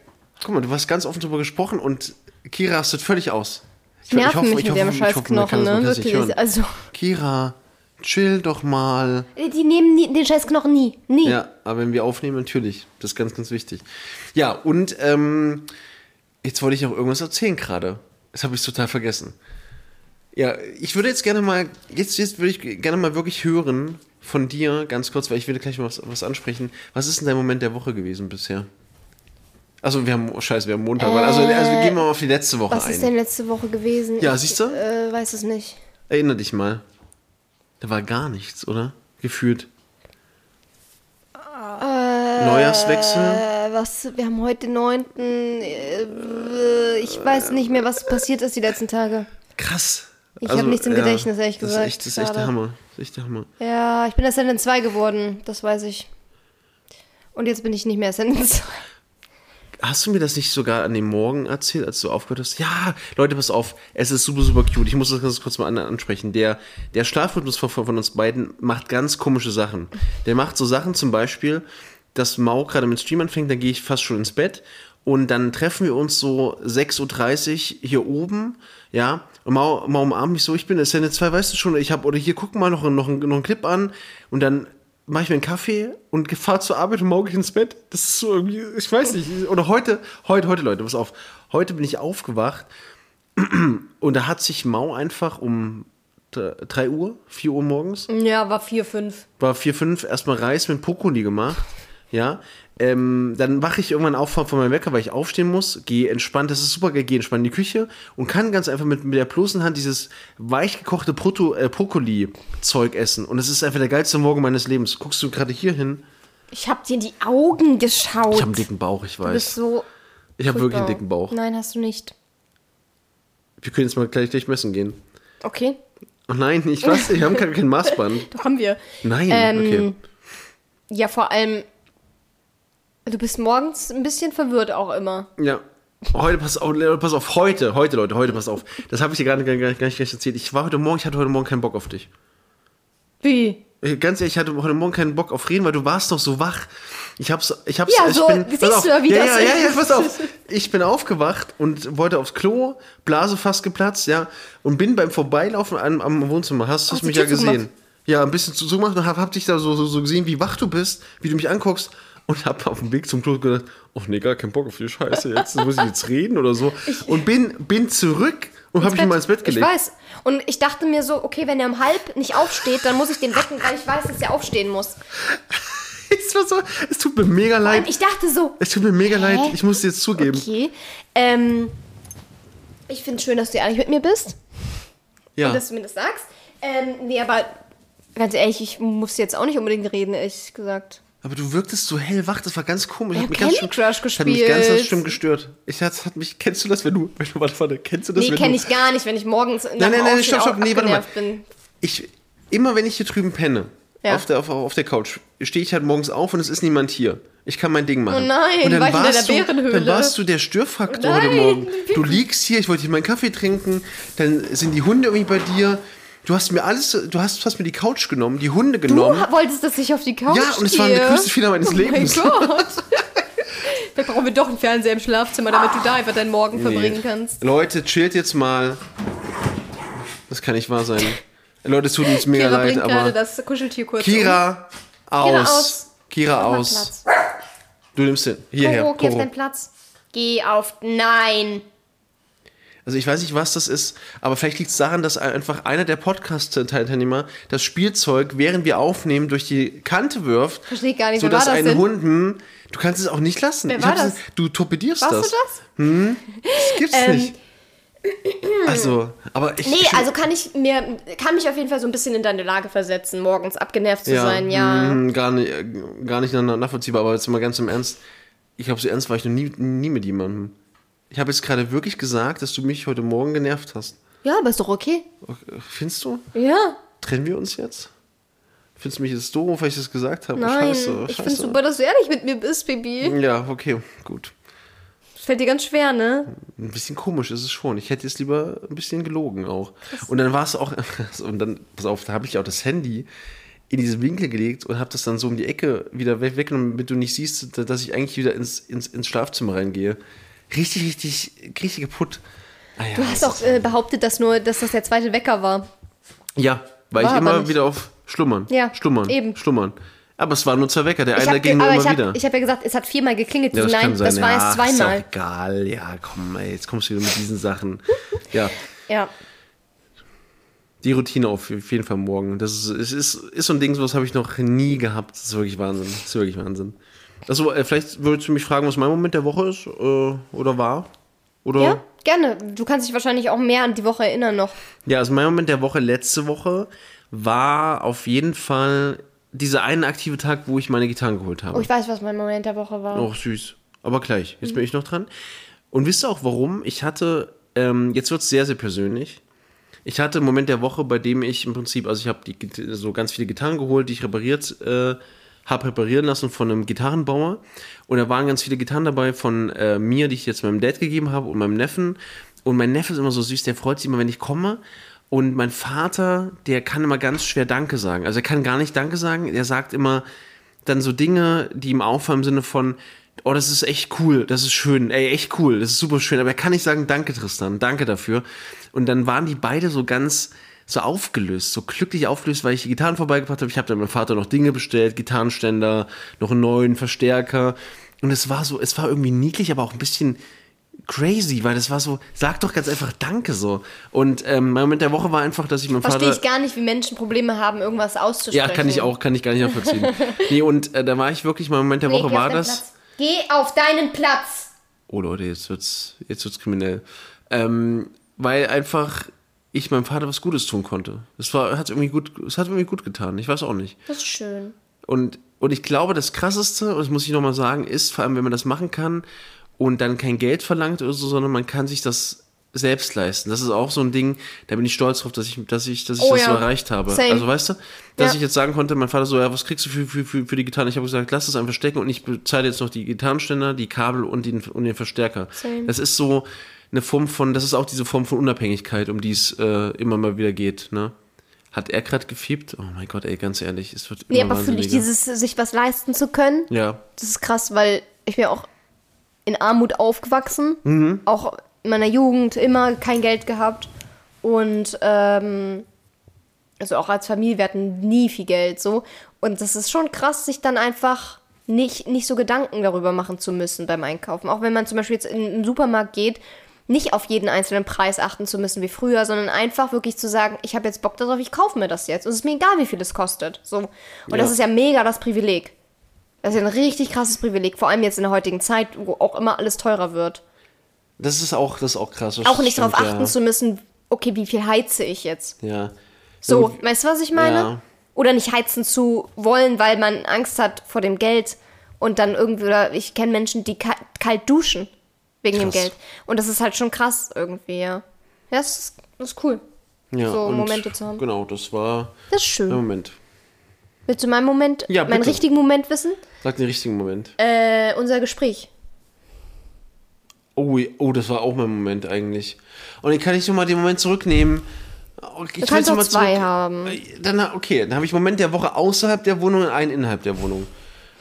Guck mal, du hast ganz offen darüber gesprochen und Kira rastet völlig aus. Ich, Nerven mich mit dem ich scheiß hoffe, man kann Knochen, das- man ne? Wirklich. Also, Kira, chill doch mal. die nehmen nie, den scheiß Knochen nie. Nie. Ja, aber wenn wir aufnehmen, natürlich. Das ist ganz, ganz wichtig. Ja, und ähm, jetzt wollte ich noch irgendwas erzählen gerade. Das habe ich total vergessen. Ja, ich würde jetzt gerne mal, jetzt, jetzt würde ich gerne mal wirklich hören von dir, ganz kurz, weil ich will gleich mal was, was ansprechen. Was ist denn dein Moment der Woche gewesen bisher? Also wir haben, oh, scheiße, wir haben Montag. also, also gehen wir mal auf die letzte Woche Was ein. ist denn letzte Woche gewesen? Ja, ich, siehst du? Äh, weiß es nicht. Erinner dich mal. Da war gar nichts, oder? Gefühlt. Neujahrswechsel. Äh, was, wir haben heute den 9. Äh, ich weiß nicht mehr, was passiert ist die letzten Tage. Krass. Ich hab nichts im Gedächtnis, ehrlich das gesagt, Ist echt, das ist echt der. Hammer. Das ist echt der Hammer. Ja, ich bin Ascendant 2 geworden, das weiß ich. Und jetzt bin ich nicht mehr Ascendant 2. Hast du mir das nicht sogar an dem Morgen erzählt, als du aufgehört hast? Ja, Leute, pass auf. Es ist super, super cute. Ich muss das ganz kurz mal an- ansprechen. Der, der Schlafrhythmus von, von uns beiden macht ganz komische Sachen. Der macht so Sachen zum Beispiel, dass Mau gerade mit Stream anfängt, dann gehe ich fast schon ins Bett. Und dann treffen wir uns so 6.30 Uhr hier oben, ja. Und Mau, Mau umarmt mich so, ich bin Ascendant 2, weißt du schon, ich habe, oder hier, guck mal noch, noch, noch einen Clip an. Und dann mache ich mir einen Kaffee und fahre zur Arbeit und morgen ins Bett. Das ist so irgendwie, ich weiß nicht. Oder heute, heute, heute, Leute, pass auf. Heute bin ich aufgewacht (clears throat) und da hat sich Mau einfach um 3 Uhr, 4 Uhr morgens, Ja, war 4, 5. war 4, 5, erstmal Reis mit Brokkoli gemacht. Ja. Ähm, dann wache ich irgendwann auf von meinem Wecker, weil ich aufstehen muss, gehe entspannt, das ist super geil, gehe entspannt in die Küche und kann ganz einfach mit, mit der bloßen Hand dieses weich gekochte äh, Brokkoli-Zeug essen. Und es ist einfach der geilste Morgen meines Lebens. Guckst du gerade hier hin? Ich hab dir in die Augen geschaut. Ich habe einen dicken Bauch, ich du bist weiß. so. Ich habe wirklich einen dicken Bauch. Nein, hast du nicht. Wir können jetzt mal gleich, gleich messen gehen. Okay. Oh nein, ich weiß, wir haben kein, kein Maßband. (laughs) Doch haben wir. Nein, Ähm, okay. Ja, vor allem. Du bist morgens ein bisschen verwirrt auch immer. Ja. Heute, pass auf, pass auf, heute, heute, Leute, heute, pass auf. Das habe ich dir gerade gar, gar, gar nicht erzählt. Ich war heute Morgen, ich hatte heute Morgen keinen Bock auf dich. Wie? Äh, Ganz ehrlich, ich hatte heute Morgen keinen Bock auf Reden, weil du warst noch so wach. Ich hab's, ich hab's, Ja, ich so, bin, siehst auf, du ja, wie ja, das ja, ja, ja, ist. pass auf. (laughs) Ich bin aufgewacht und wollte aufs Klo, Blase fast geplatzt, ja, und bin beim Vorbeilaufen am, am Wohnzimmer, hast du mich ja gesehen. zugemacht? Ja, ein bisschen zu so gemacht und hab, hab dich da so, so, so gesehen, wie wach du bist, wie du mich anguckst und hab auf dem Weg zum Klo gedacht, oh nee, gar keinen Bock auf die Scheiße jetzt, muss ich jetzt reden oder so. (laughs) Und bin, bin zurück und hab mich mal ins Bett gelegt. Ich weiß. Und ich dachte mir so, okay, wenn er um halb nicht aufsteht, dann muss ich den wecken, weil ich weiß, dass er aufstehen muss. (laughs) Es war so, es tut mir mega leid. ich dachte so, Es tut mir mega leid, Hä? ich muss dir jetzt zugeben. okay. Ähm, ich finde es schön, dass du ehrlich mit mir bist Ja. und dass du mir das sagst. Ähm, nee, aber ganz ehrlich, ich muss jetzt auch nicht unbedingt reden, ehrlich gesagt. Aber du wirktest so hellwach, das war ganz komisch. Ich Hat hab mich ganz Candy Crush Hat mich ganz, ganz gespielt. schlimm gestört. Ich hat, hat mich, kennst du das, wenn du, wenn du, warte, warte, kennst du das, Nee, kenne ich gar nicht, wenn ich morgens nach nein, nein, nein, stopp, stopp, nee, warte mal. bin. ich, immer wenn ich hier drüben penne, Ja. auf, der, auf, auf der Couch, stehe ich halt morgens auf und es ist niemand hier. Ich kann mein Ding machen. Oh nein, und dann war in warst du? Dann warst du der Störfaktor Nein, heute Morgen. Du liegst hier, ich wollte hier meinen Kaffee trinken, dann sind die Hunde irgendwie bei dir. Du hast mir alles, du hast, hast mir die Couch genommen, die Hunde Du genommen. ha- wolltest, dass ich auf die Couch Ja, und es waren die gehe? größten Fehler meines oh Lebens. Mein Gott. (laughs) Vielleicht brauchen wir doch einen Fernseher im Schlafzimmer, damit du da einfach deinen Morgen verbringen kannst. Leute, chillt jetzt mal. Das kann nicht wahr sein. Leute, es tut uns mega Kira leid, bringt gerade aber. das Kuscheltier kurz Kira, aus. Kira, aus. Kira, um. Aus. Du nimmst den. Hierher. Koro, geh auf deinen Platz. Geh auf... Nein. Also ich weiß nicht, was das ist, aber vielleicht liegt es daran, dass einfach einer der Podcast-Teilnehmer das Spielzeug, während wir aufnehmen, durch die Kante wirft. Verstehe gar nicht, sodass ein denn? Hund, hm, du kannst es auch nicht lassen. Wer war das? Du torpedierst Warst das. du das? Das gibt's Ähm, nicht. Also, aber ich. Nee, ich, also kann ich mir... Kann mich auf jeden Fall so ein bisschen in deine Lage versetzen, morgens abgenervt zu sein, ja. mm, Gar nicht, gar nicht nach- nachvollziehbar, aber jetzt mal ganz im Ernst. Ich glaube, so ernst war ich noch nie, nie mit jemandem. Ich habe jetzt gerade wirklich gesagt, dass du mich heute Morgen genervt hast. Ja, aber ist doch okay. Okay, Findest du? Ja. Trennen wir uns jetzt? Findest du mich jetzt doof, weil ich das gesagt habe? Nein, scheiße, ich scheiße. finde super, dass du ehrlich mit mir bist, Baby. Ja, okay, gut. Das fällt dir ganz schwer, ne? Ein bisschen komisch ist es schon. Ich hätte jetzt lieber ein bisschen gelogen auch. Und dann war es auch, (laughs) und dann, pass auf, da habe ich auch das Handy in diesen Winkel gelegt und habe das dann so um die Ecke wieder weg- weggenommen, damit du nicht siehst, dass ich eigentlich wieder ins, ins, ins Schlafzimmer reingehe. Richtig, richtig, richtig kaputt. Ah ja, Du hast auch äh, behauptet, dass nur, dass das der zweite Wecker war. Ja, weil War ich immer nicht. wieder auf Schlummern. Ja, Schlummern. eben. Schlummern. Aber es waren nur zwei Wecker. Der Ich eine hab, ging nur aber immer ich wieder. habe ich hab ja gesagt, es hat viermal geklingelt. Ja, das Nein, kann sein. das war ja, Ist zweimal. auch egal. Ja, komm, ey, jetzt kommst du wieder mit diesen Sachen. (laughs) Ja, Ja. die Routine auf jeden Fall morgen. Das ist, es ist, ist so ein Ding, sowas habe ich noch nie gehabt. Das ist wirklich Wahnsinn. Das ist wirklich Wahnsinn. Also, äh, vielleicht würdest du mich fragen, was mein Moment der Woche ist äh, oder war? Oder? Ja, gerne. Du kannst dich wahrscheinlich auch mehr an die Woche erinnern noch. Ja, also mein Moment der Woche letzte Woche war auf jeden Fall dieser eine aktive Tag, wo ich meine Gitarren geholt habe. Oh, ich weiß, was mein Moment der Woche war. Och, süß. Aber gleich. Jetzt bin ich noch dran. Und wisst ihr auch warum? Ich hatte, ähm, jetzt wird es sehr, sehr persönlich. Ich hatte einen Moment der Woche, bei dem ich im Prinzip, also ich habe so ganz viele Gitarren geholt, die ich repariert äh, habe reparieren lassen von einem Gitarrenbauer. Und da waren ganz viele Gitarren dabei von äh, mir, die ich jetzt meinem Dad gegeben habe und meinem Neffen. Und mein Neffe ist immer so süß, der freut sich immer, wenn ich komme. Und mein Vater, der kann immer ganz schwer Danke sagen. Also er kann gar nicht Danke sagen. Er sagt immer dann so Dinge, die ihm auffallen im Sinne von, oh, das ist echt cool, das ist schön, ey, echt cool, das ist super schön. Aber er kann nicht sagen, danke Tristan, danke dafür. Und dann waren die beide so ganz so aufgelöst, so glücklich aufgelöst, weil ich die Gitarren vorbeigebracht habe. Ich habe dann meinem Vater noch Dinge bestellt, Gitarrenständer, noch einen neuen Verstärker. Und es war so, es war irgendwie niedlich, aber auch ein bisschen crazy, weil das war so, sag doch ganz einfach Danke so. Und ähm, mein Moment der Woche war einfach, dass ich meinem Verstehe Vater... ich gar nicht, wie Menschen Probleme haben, irgendwas auszusprechen. Ja, kann ich auch, kann ich gar nicht nachvollziehen. (laughs) nee, und äh, da war ich wirklich, mein Moment der Nee, Woche war das... Platz. Geh auf deinen Platz! Oh Leute, jetzt wird's, jetzt wird's kriminell. Ähm, weil einfach ich meinem Vater was Gutes tun konnte. Es war, hat irgendwie gut, es hat irgendwie gut getan. Ich weiß auch nicht. Das ist schön. Und, und ich glaube, das krasseste, und das muss ich nochmal sagen, ist, vor allem, wenn man das machen kann und dann kein Geld verlangt oder so, sondern man kann sich das selbst leisten. Das ist auch so ein Ding, da bin ich stolz drauf, dass ich, dass ich, dass ich Oh das so ja. erreicht habe. Same. Also weißt du, dass Ja. ich jetzt sagen konnte, mein Vater so, ja, was kriegst du für, für, für, für die Gitarre? Ich habe gesagt, lass das einfach stecken und ich bezahle jetzt noch die Gitarrenständer, die Kabel und den, und den Verstärker. Same. Das ist so eine Form von, das ist auch diese Form von Unabhängigkeit, um die es äh, immer mal wieder geht, ne? Hat er gerade gefiebt? Oh mein Gott, ey, ganz ehrlich, es wird immer Nee, aber fühle ich dieses, sich was leisten zu können, Ja, das ist krass, weil ich bin auch in Armut aufgewachsen. Mhm. Auch in meiner Jugend immer kein Geld gehabt. Und ähm, also auch als Familie, wir hatten nie viel Geld so. Und das ist schon krass, sich dann einfach nicht, nicht so Gedanken darüber machen zu müssen beim Einkaufen. Auch wenn man zum Beispiel jetzt in den Supermarkt geht, nicht auf jeden einzelnen Preis achten zu müssen wie früher, sondern einfach wirklich zu sagen, ich habe jetzt Bock darauf, ich kaufe mir das jetzt. Und es ist mir egal, wie viel es kostet. So. Und Ja. das ist ja mega das Privileg. Das ist ja ein richtig krasses Privileg, vor allem jetzt in der heutigen Zeit, wo auch immer alles teurer wird. das ist auch, das ist auch krass. Auch nicht darauf achten zu müssen, okay, wie viel heize ich jetzt? Ja. ja. So, Ja, weißt du, was ich meine? Ja. Oder nicht heizen zu wollen, weil man Angst hat vor dem Geld und dann irgendwie, oder ich kenne Menschen, die ka kalt duschen wegen dem Krass. Geld. Und das ist halt schon krass irgendwie, ja. Ja, das ist, das ist cool. ja, so Momente zu haben. Genau, das war Das ist schön. der Moment. Willst du meinen Moment, Ja, meinen richtigen Moment wissen? Sag den richtigen Moment. Äh, unser Gespräch. Oh, oh, das war auch mein Moment eigentlich. Und dann kann ich nochmal den Moment zurücknehmen. Okay, Du kannst auch zwei zurück- haben. Dann, okay, dann habe ich Moment der Woche außerhalb der Wohnung und einen innerhalb der Wohnung.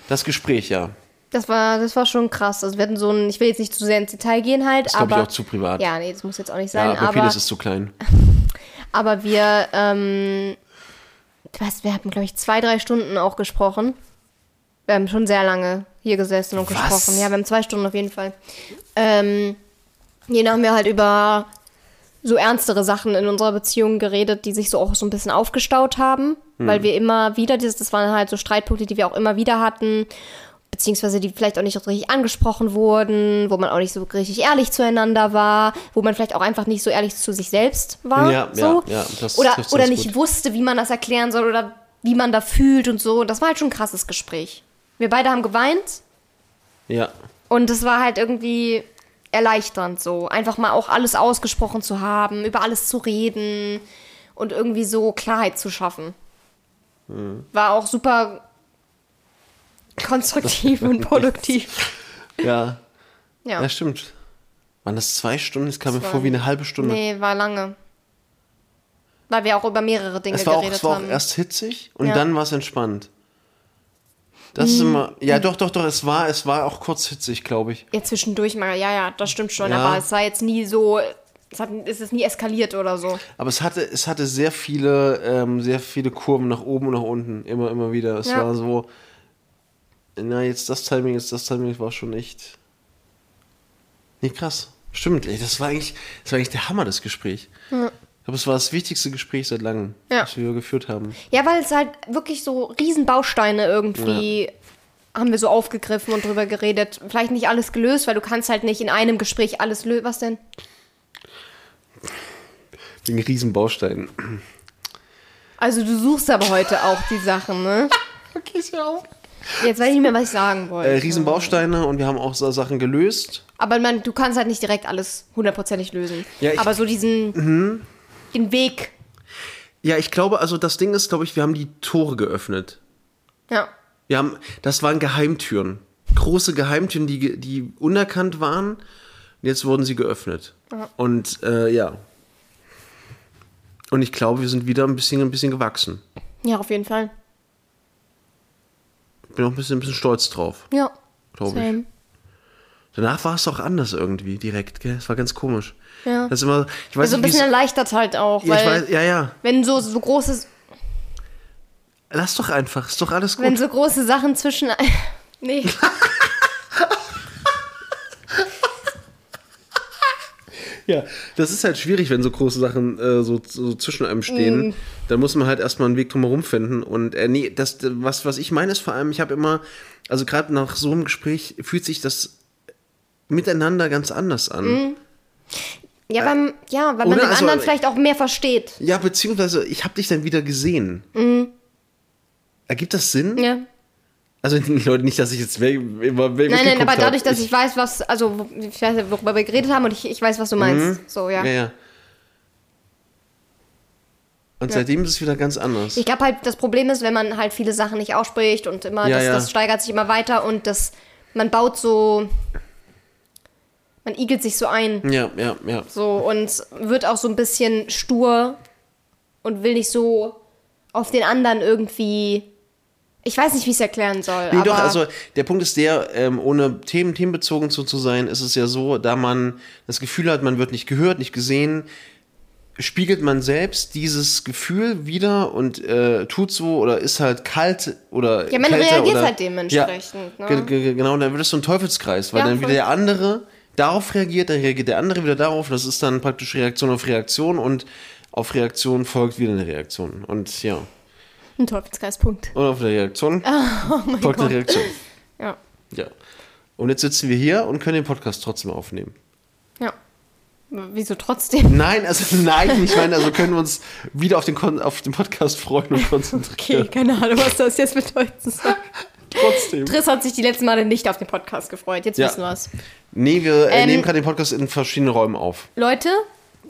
Das Gespräch, ja. Das war, das war schon krass. Also wir hatten so ein, ich will jetzt nicht zu sehr ins Detail gehen halt, Das aber. ich, auch zu privat. Ja, nee, das muss jetzt auch nicht sein, Ja, aber aber, vieles ist zu klein. (laughs) aber wir, ähm, du weißt, wir haben, glaube ich, zwei, drei Stunden auch gesprochen. Wir haben schon sehr lange hier gesessen und Was? gesprochen. Ja, wir haben zwei Stunden auf jeden Fall. Ähm, hier haben wir halt über so ernstere Sachen in unserer Beziehung geredet, die sich so auch so ein bisschen aufgestaut haben, Hm. weil wir immer wieder, dieses, das waren halt so Streitpunkte, die wir auch immer wieder hatten, beziehungsweise die vielleicht auch nicht so richtig angesprochen wurden, wo man auch nicht so richtig ehrlich zueinander war, wo man vielleicht auch einfach nicht so ehrlich zu sich selbst war. Ja, so. ja, ja, das oder oder nicht gut. wusste, wie man das erklären soll oder wie man da fühlt und so. Das war halt schon ein krasses Gespräch. Wir beide haben geweint Ja. und es war halt irgendwie erleichternd so. Einfach mal auch alles ausgesprochen zu haben, über alles zu reden und irgendwie so Klarheit zu schaffen. Hm. War auch super konstruktiv und (laughs) produktiv. Ja. Ja. Ja, stimmt. Waren das zwei Stunden? Es kam mir vor wie eine halbe Stunde. Nee, war lange. Weil wir auch über mehrere Dinge es war, auch, geredet es war auch haben. erst hitzig und Ja. dann war es entspannt. Das ist immer. Ja, doch, doch, doch. Es war, es war auch kurz hitzig, glaube ich. Ja, zwischendurch mal, ja, ja, das stimmt schon, Ja. aber es war jetzt nie so, es, hat, es ist nie eskaliert oder so. Aber es hatte, es hatte sehr viele, ähm, sehr viele Kurven nach oben und nach unten. Immer, immer wieder. Es Ja. war so. Na, jetzt das Timing, jetzt das Timing war schon echt. Nee, krass. Stimmt, ey, das war eigentlich, das war eigentlich der Hammer, das Gespräch. Ich glaube, es war das wichtigste Gespräch seit langem, Ja. das wir geführt haben. Ja, weil es halt wirklich so Riesenbausteine irgendwie haben wir so aufgegriffen und drüber geredet. Vielleicht nicht alles gelöst, weil du kannst halt nicht in einem Gespräch alles lösen. Was denn? Den Riesenbaustein. Also du suchst aber heute auch die Sachen, ne? (laughs) Okay, ja auch. Jetzt weiß ich nicht mehr, was ich sagen wollte. Äh, Riesenbausteine und wir haben auch so Sachen gelöst. Aber man, du kannst halt nicht direkt alles hundertprozentig lösen. Ja, ich- aber so diesen den Weg. Ja, ich glaube, also das Ding ist, glaube ich, wir haben die Tore geöffnet. Ja. Wir haben, das waren Geheimtüren. Große Geheimtüren, die, die unerkannt waren. Jetzt wurden sie geöffnet. Und äh, ja. Und ich glaube, wir sind wieder ein bisschen, ein bisschen gewachsen. Ja, auf jeden Fall. Bin auch ein bisschen, ein bisschen stolz drauf, Ja. glaube ich. Danach war es auch anders irgendwie direkt, gell? Es war ganz komisch. Ja. Das ist immer, ich weiß Also ein bisschen erleichtert halt auch, ja, ich weil weiß, ja, ja. wenn so, so große Lass doch einfach, ist doch alles gut. wenn so große Sachen zwischen (laughs) Nee. (laughs) (laughs) Ja, das ist halt schwierig, wenn so große Sachen äh, so, so zwischen einem stehen. Mhm. Da muss man halt erstmal einen Weg drumherum finden. Und äh, nee, das, was, was ich meine, ist vor allem, ich habe immer, also gerade nach so einem Gespräch fühlt sich das miteinander ganz anders an. Ja, beim, ja, weil man Oder? den Also, anderen vielleicht auch mehr versteht. Ja, beziehungsweise ich habe dich dann wieder gesehen. Ergibt das Sinn? Ja. Also (laughs) Leute nicht, dass ich jetzt immer Nein, nein, aber dadurch, dass ich weiß, was, also ich weiß, worüber wir geredet haben und ich, ich weiß, was du meinst. So, ja. Ja, ja. Und seitdem ist es wieder ganz anders. Ich glaube halt, das Problem ist, wenn man halt viele Sachen nicht ausspricht und immer, Ja, das, ja. das steigert sich immer weiter und das, man baut so, man igelt sich so ein. ja, ja, ja. So und wird auch so ein bisschen stur und will nicht so auf den anderen irgendwie. Ich weiß nicht, wie ich es erklären soll. Nee, doch, also der Punkt ist der, ähm, ohne Themen, themenbezogen zu, zu sein, ist es ja so, da man das Gefühl hat, man wird nicht gehört, nicht gesehen, spiegelt man selbst dieses Gefühl wieder und äh, tut so oder ist halt kalt oder Ja, man reagiert oder, halt dementsprechend, Ja, ne? ge- ge- genau, und dann wird es so ein Teufelskreis, weil Ja, dann wieder der andere darauf reagiert, dann reagiert der andere wieder darauf, das ist dann praktisch Reaktion auf Reaktion und auf Reaktion folgt wieder eine Reaktion und ja, ein Teufelskreispunkt. und auf der Reaktion (laughs) Oh folgt eine Reaktion. (laughs) Ja. Ja. Und jetzt sitzen wir hier und können den Podcast trotzdem aufnehmen. Ja. Wieso trotzdem? (laughs) Nein, also nein, ich meine, also können wir uns wieder auf den, Kon auf den Podcast freuen und konzentrieren. Okay, keine Ahnung, was das jetzt bedeuten soll. Trotzdem. Triss hat sich die letzten Male nicht auf den Podcast gefreut. Jetzt Ja. wissen wir es. Nee, wir äh, Ähm, nehmen gerade den Podcast in verschiedenen Räumen auf. Leute,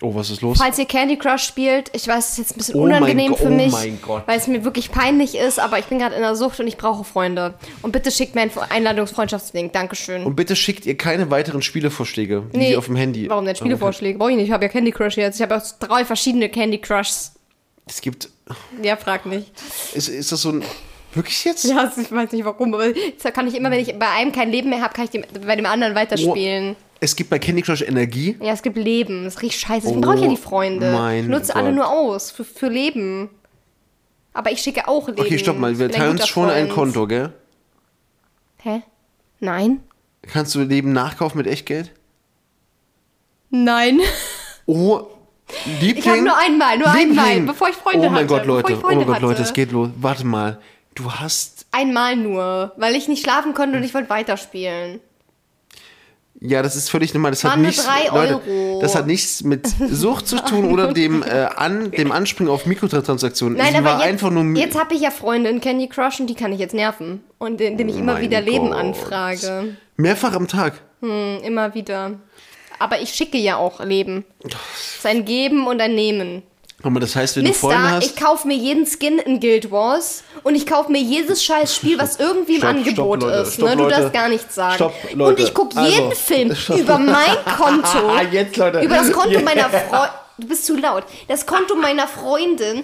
Oh, was ist los? falls ihr Candy Crush spielt, ich weiß, es ist jetzt ein bisschen Oh unangenehm für oh mich, mein Gott. weil es mir wirklich peinlich ist, aber ich bin gerade in der Sucht und ich brauche Freunde. Und bitte schickt mir einen Einladungsfreundschaftslink. Dankeschön. Und bitte schickt ihr keine weiteren Spielevorschläge, die Nee, auf dem Handy. Warum denn Spielevorschläge? Brauche ich nicht. Ich habe ja Candy Crush jetzt. Ich habe ja drei verschiedene Candy Crushs. Es gibt. Ja, frag nicht. Ist, ist das so ein. Wirklich jetzt? Ja, (laughs) ich weiß nicht warum, aber kann ich immer, wenn ich bei einem kein Leben mehr habe, kann ich dem, bei dem anderen weiterspielen. Es gibt bei Candy Crush Energie. Ja, es gibt Leben. Das riecht scheiße. Deswegen brauche ich ja die Freunde. mein ich nutze alle nur aus für, für Leben. Aber ich schicke auch Leben. Okay, stopp mal. Wir ein teilen uns schon ein Freund. Konto, gell? Hä? Nein? Kannst du Leben nachkaufen mit Echtgeld? Nein. Oh, Liebling. Ich habe nur einmal, nur Liebling. einmal, bevor ich Freunde Oh mein hatte. Gott, Leute. Oh mein Gott, hatte. Leute, es geht los. Warte mal. Du hast. Einmal nur, weil ich nicht schlafen konnte und ich wollte weiterspielen. Ja, das ist völlig normal. Das hat nichts, Leute, das hat nichts mit Sucht zu tun oder (laughs) dem, äh, an, dem Anspringen auf Mikrotransaktionen. Nein, Sie aber war jetzt, einfach nur. jetzt habe ich ja Freunde in Candy Crush und die kann ich jetzt nerven. Und indem ich immer Mein wieder Leben Gott. anfrage. mehrfach am Tag. Hm, immer wieder. Aber ich schicke ja auch Leben. Es ist ein Geben und ein Nehmen. Aber das heißt, wenn du Freunde Mister, hast. ich kaufe mir jeden Skin in Guild Wars und ich kaufe mir jedes scheiß Spiel, was irgendwie im Stopp, Angebot stopp, Leute, ist. stopp, ne? Du darfst gar nichts sagen. Stopp, und ich gucke Also, jeden Film stopp. (laughs) über mein Konto. Ah, jetzt, Leute. Über das Konto Jetzt. meiner Freundin. Du bist zu laut. Das Konto meiner Freundin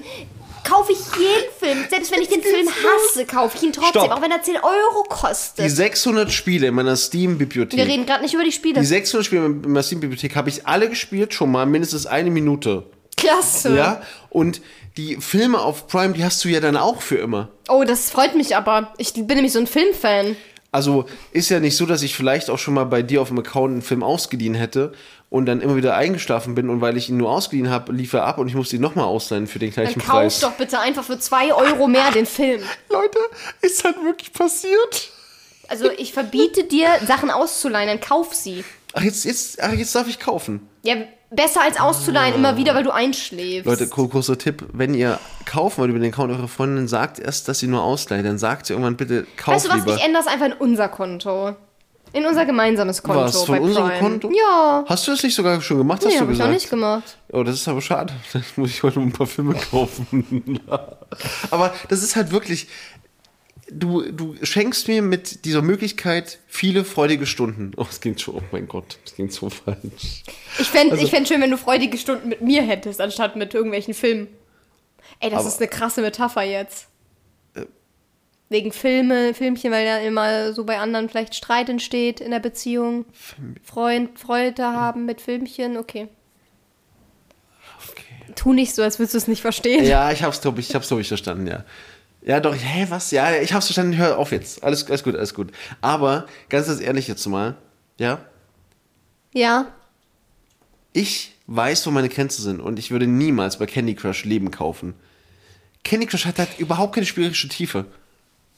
kaufe ich jeden Film. Selbst wenn ich den Film hasse, kaufe ich ihn trotzdem. Stopp. Auch wenn er 10 Euro Die kostet. 600 Spiele in meiner Steam-Bibliothek. Wir reden gerade nicht über die Spiele. Die 600 Spiele in meiner Steam-Bibliothek habe ich alle gespielt, schon mal mindestens eine Minute. Klasse. Ja? Und die Filme auf Prime, die hast du ja dann auch für immer. Oh, das freut mich aber. Ich bin nämlich so ein Filmfan. Also ist ja nicht so, dass ich vielleicht auch schon mal bei dir auf dem Account einen Film ausgeliehen hätte und dann immer wieder eingeschlafen bin und weil ich ihn nur ausgeliehen habe, lief er ab und ich musste ihn nochmal ausleihen für den gleichen Dann kauf Preis. doch bitte einfach für 2 Euro mehr den Film. (laughs) Leute, ist halt wirklich passiert. Also ich verbiete dir, Sachen auszuleihen, dann kauf sie. Ach, jetzt, jetzt, ach, jetzt darf ich kaufen. Ja, besser als auszuleihen, immer wieder, weil du einschläfst. Leute, kur- kurzer Tipp, wenn ihr kaufen wollt über den Account eurer Freundin, sagt erst, dass sie nur ausleiht. Dann sagt sie irgendwann bitte, kauf weißt du was, lieber. ich ändere es einfach in unser Konto. In unser gemeinsames Konto Was, von bei unserem Prime. Konto? Ja. Hast du das nicht sogar schon gemacht, hast Nee, du hab ich noch nicht gemacht. Oh, das ist aber schade. (laughs) Dann muss ich heute ein paar Filme kaufen. (laughs) aber das ist halt wirklich. Du, du schenkst mir mit dieser Möglichkeit viele freudige Stunden. Oh, es klingt schon, oh mein Gott, es klingt so falsch. Ich fände Also- ich fänd schön, wenn du freudige Stunden mit mir hättest, anstatt mit irgendwelchen Filmen. Ey, das Aber- ist eine krasse Metapher jetzt. Wegen Filme, Filmchen, weil ja immer so bei anderen vielleicht Streit entsteht in der Beziehung. Freund, Freude haben mit Filmchen, okay. Okay. Tu nicht so, als würdest du es nicht verstehen. Ja, ich hab's, glaube ich, ich hab's, glaub ich, verstanden, ja. Ja, doch, hä, was? Ja, ich hab's verstanden, hör auf jetzt. Alles, alles gut, alles gut. Aber, ganz, ganz ehrlich jetzt mal, ja, Ja, ich weiß, wo meine Grenzen sind und ich würde niemals bei Candy Crush Leben kaufen. Candy Crush hat halt überhaupt keine spielerische Tiefe.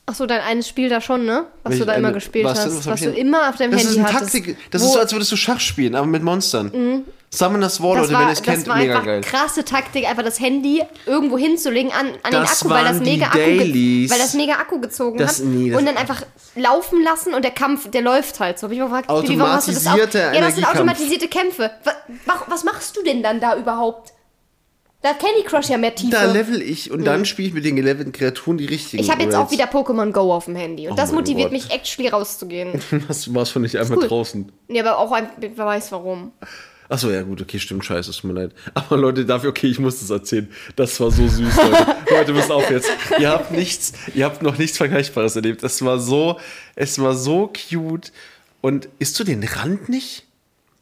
Ach so, dein eines Spiel da schon, ne? Was Welch du da eine- immer gespielt was hast. Was Was du immer auf deinem Das Handy ist eine hattest. Taktik. Das Wo- ist so, als würdest du Schach spielen, aber mit Monstern. Summoners War, das Leute, war, wenn ihr es kennt, das war mega geil. krasse Taktik, einfach das Handy irgendwo hinzulegen an, an den Akku, weil das mega Akku, ge- weil das mega Akku gezogen Das- hat. nee, das- und dann einfach laufen lassen und der Kampf, der läuft halt so. Hab ich mal gefragt, Bibi, warum hast du das auch? Ja, das sind automatisierte Kämpfe. Was, was machst du denn dann da überhaupt? Da hat Candy Crush ja mehr Tiefe. Da level ich und dann spiele ich mit den gelevelten Kreaturen die richtigen. ich habe jetzt auch wieder Pokémon Go auf dem Handy. Und das mein motiviert Gott. mich actually rauszugehen. Was war's von nicht einfach cool. draußen? nee, aber auch ein, wer weiß warum. Achso, ja gut, okay, stimmt, scheiße, es tut mir leid. Aber Leute, dafür, okay, ich muss das erzählen. Das war so süß, Leute. (laughs) Leute, müsst auf jetzt. Ihr habt nichts, ihr habt noch nichts Vergleichbares erlebt. Das war so, es war so cute. Und isst du den Rand nicht?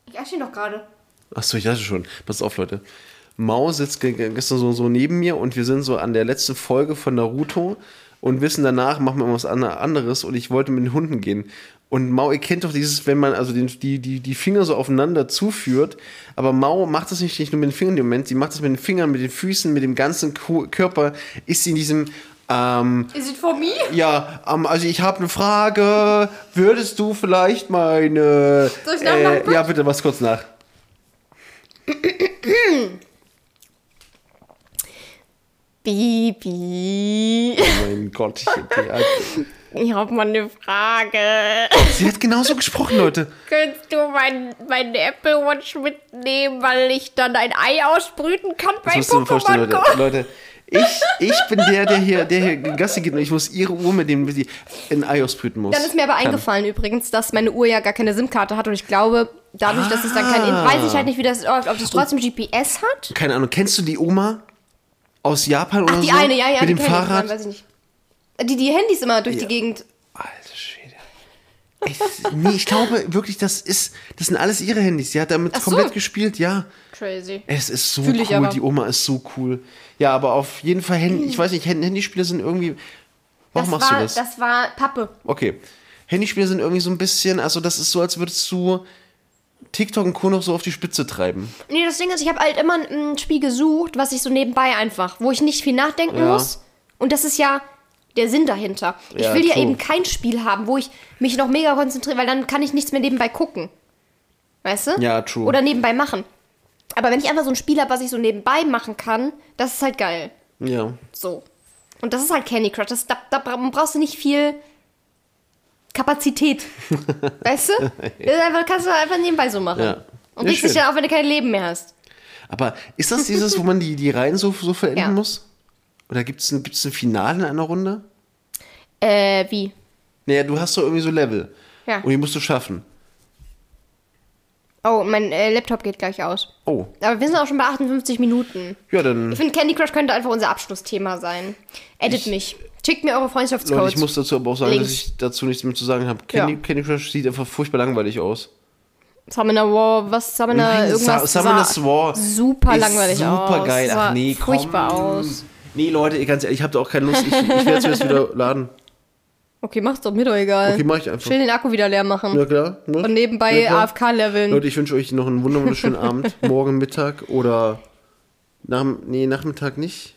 Ich asche ihn doch gerade. Achso, ich dachte schon. Pass auf, Leute. Mau sitzt ge- ge- gestern so, so neben mir und wir sind so an der letzten Folge von Naruto und wissen danach, machen wir was an- anderes und ich wollte mit den Hunden gehen. Und Mau, ihr kennt doch dieses, wenn man also den, die, die, die Finger so aufeinander zuführt, aber Mau macht das nicht, nicht nur mit den Fingern im Moment, sie macht das mit den Fingern, mit den Füßen, mit dem ganzen Körper, ist sie in diesem, ähm, Is it for me? ja, ähm, also ich habe eine Frage, würdest du vielleicht meine... Soll ich kurz? ja, bitte, was kurz nach. (clears throat) Bibi. Oh mein Gott, ich, die, Ich habe mal eine Frage. sie hat genauso gesprochen, Leute. Könntest du mein, meine Apple Watch mitnehmen, weil ich dann ein Ei ausbrüten kann bei Das musst du dir vorstellen, Pokémon Leute. Go? Leute, ich, ich bin der, der hier, der hier Gassi geht und ich muss ihre Uhr mit dem sie in Ei ausbrüten muss. Dann ist mir aber Kann. eingefallen übrigens, dass meine Uhr ja gar keine SIM-Karte hat und ich glaube, dadurch, dass es dann kein... Ah. Weiß ich halt nicht, wie das läuft, ob das trotzdem GPS hat. Keine Ahnung, kennst du die Oma aus Japan oder Ach, die so? eine, ja, ja. Mit die dem kenn ich, Fahrrad? Weiß ich nicht. Die, die Handys immer durch Ja. die Gegend... Alter Schwede. Ich, nee, ich glaube wirklich, das ist, das sind alles ihre Handys. Sie hat damit so. komplett gespielt, ja. Crazy. Es ist so Fühl cool, die Oma ist so cool. Ja, aber auf jeden Fall, Handy, ich weiß nicht, Hand- Handyspiele sind irgendwie. Warum Das machst war, du das? das war Pappe. Okay. Handyspiele sind irgendwie so ein bisschen, also das ist so, als würdest du TikTok und Co. noch so auf die Spitze treiben. Nee, das Ding ist, ich habe halt immer ein, Spiel gesucht, was ich so nebenbei einfach, wo ich nicht viel nachdenken Ja. muss. Und das ist ja der Sinn dahinter. Ich Ja, will ja true. eben kein Spiel haben, wo ich mich noch mega konzentriere, weil dann kann ich nichts mehr nebenbei gucken. Weißt du? Ja, true. Oder nebenbei machen. Aber wenn ich einfach so ein Spiel habe, was ich so nebenbei machen kann, das ist halt geil. Ja. So. Und das ist halt Candy Crush. Das, da, da bra- brauchst du nicht viel Kapazität. (laughs) weißt du? Das einfach, kannst du einfach nebenbei so machen. Ja. Und regst dich dann auf, wenn du kein Leben mehr hast. Aber ist das dieses, wo man die, die Reihen so, so verenden Ja. muss? Oder gibt es ein, gibt's ein Finale in einer Runde? Äh, wie? Naja, du hast doch irgendwie so Level. Ja. Und die musst du schaffen. Oh, mein äh, Laptop geht gleich aus. Oh. Aber wir sind auch schon bei 58 Minuten. Ja, dann. Ich finde, Candy Crush könnte einfach unser Abschlussthema sein. Edit mich. Schickt mir eure Freundschaftscodes. Leute, ich muss dazu aber auch sagen, Links. dass ich dazu nichts mehr zu sagen habe. Candy, Ja. Candy Crush sieht einfach furchtbar langweilig aus. Summoner War, was Summoner, Nein, irgendwas Summoners War super langweilig super aus. geil. Sah Ach nee, komm. furchtbar aus. Nee, Leute, ganz ehrlich, ich habe da auch keine Lust. Ich, ich werde es mir jetzt wieder laden. Okay, mach's doch mir doch egal. Okay, mach ich einfach. Schnell den Akku wieder leer machen. Ja, klar. Ne? Und nebenbei Ja. AFK-Leveln. Leute, ich wünsche euch noch einen wunder- wunderschönen Abend. (laughs) Morgen Mittag oder nach, nee, Nachmittag nicht.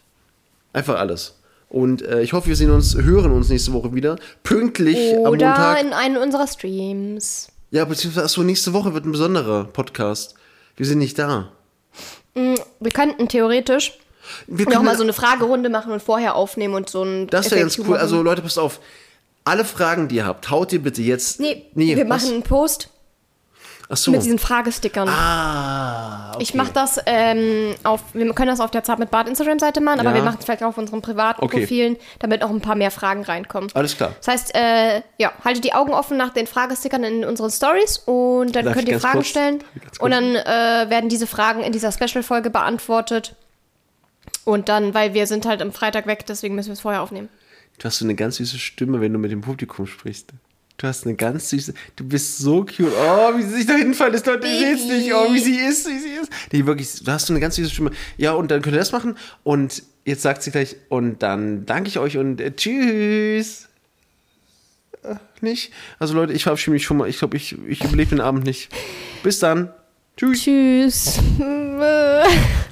Einfach alles. Und äh, ich hoffe, wir sehen uns, hören uns nächste Woche wieder. Pünktlich am Oder Montag. in einem unserer Streams. Ja, beziehungsweise, achso, nächste Woche wird ein besonderer Podcast. Wir sind nicht da. Wir könnten theoretisch Wir noch mal so eine Fragerunde machen und vorher aufnehmen und so ein das wäre ganz cool. machen. Also, Leute, passt auf. Alle Fragen, die ihr habt, haut ihr bitte jetzt. Nee, wir was? machen einen Post Achso. mit diesen Fragestickern. Ah, okay. Ich mache das ähm, auf, wir können das auf der Zart mit Bart Instagram-Seite machen, aber Ja. wir machen es vielleicht auch auf unseren privaten Okay. Profilen, damit auch ein paar mehr Fragen reinkommen. Alles klar. Das heißt, äh, ja, haltet die Augen offen nach den Fragestickern in unseren Stories und dann Darf könnt ihr Fragen kurz- stellen und dann äh, werden diese Fragen in dieser Special-Folge beantwortet. Und dann, weil wir sind halt am Freitag weg, deswegen müssen wir es vorher aufnehmen. Du hast so eine ganz süße Stimme, wenn du mit dem Publikum sprichst. Du hast eine ganz süße. Du bist so cute. Oh, wie sie sich da hinfallen ist, Leute. Ihr seht's nicht. Oh, wie sie ist, wie sie ist. Nee, wirklich, du hast so eine ganz süße Stimme. Ja, und dann könnt ihr das machen. Und jetzt sagt sie gleich, und dann danke ich euch und äh, tschüss. Äh, nicht? Also, Leute, ich verabschiede mich schon mal. Ich glaube, ich, ich überlebe den Abend nicht. Bis dann. Tschüss. Tschüss. (laughs)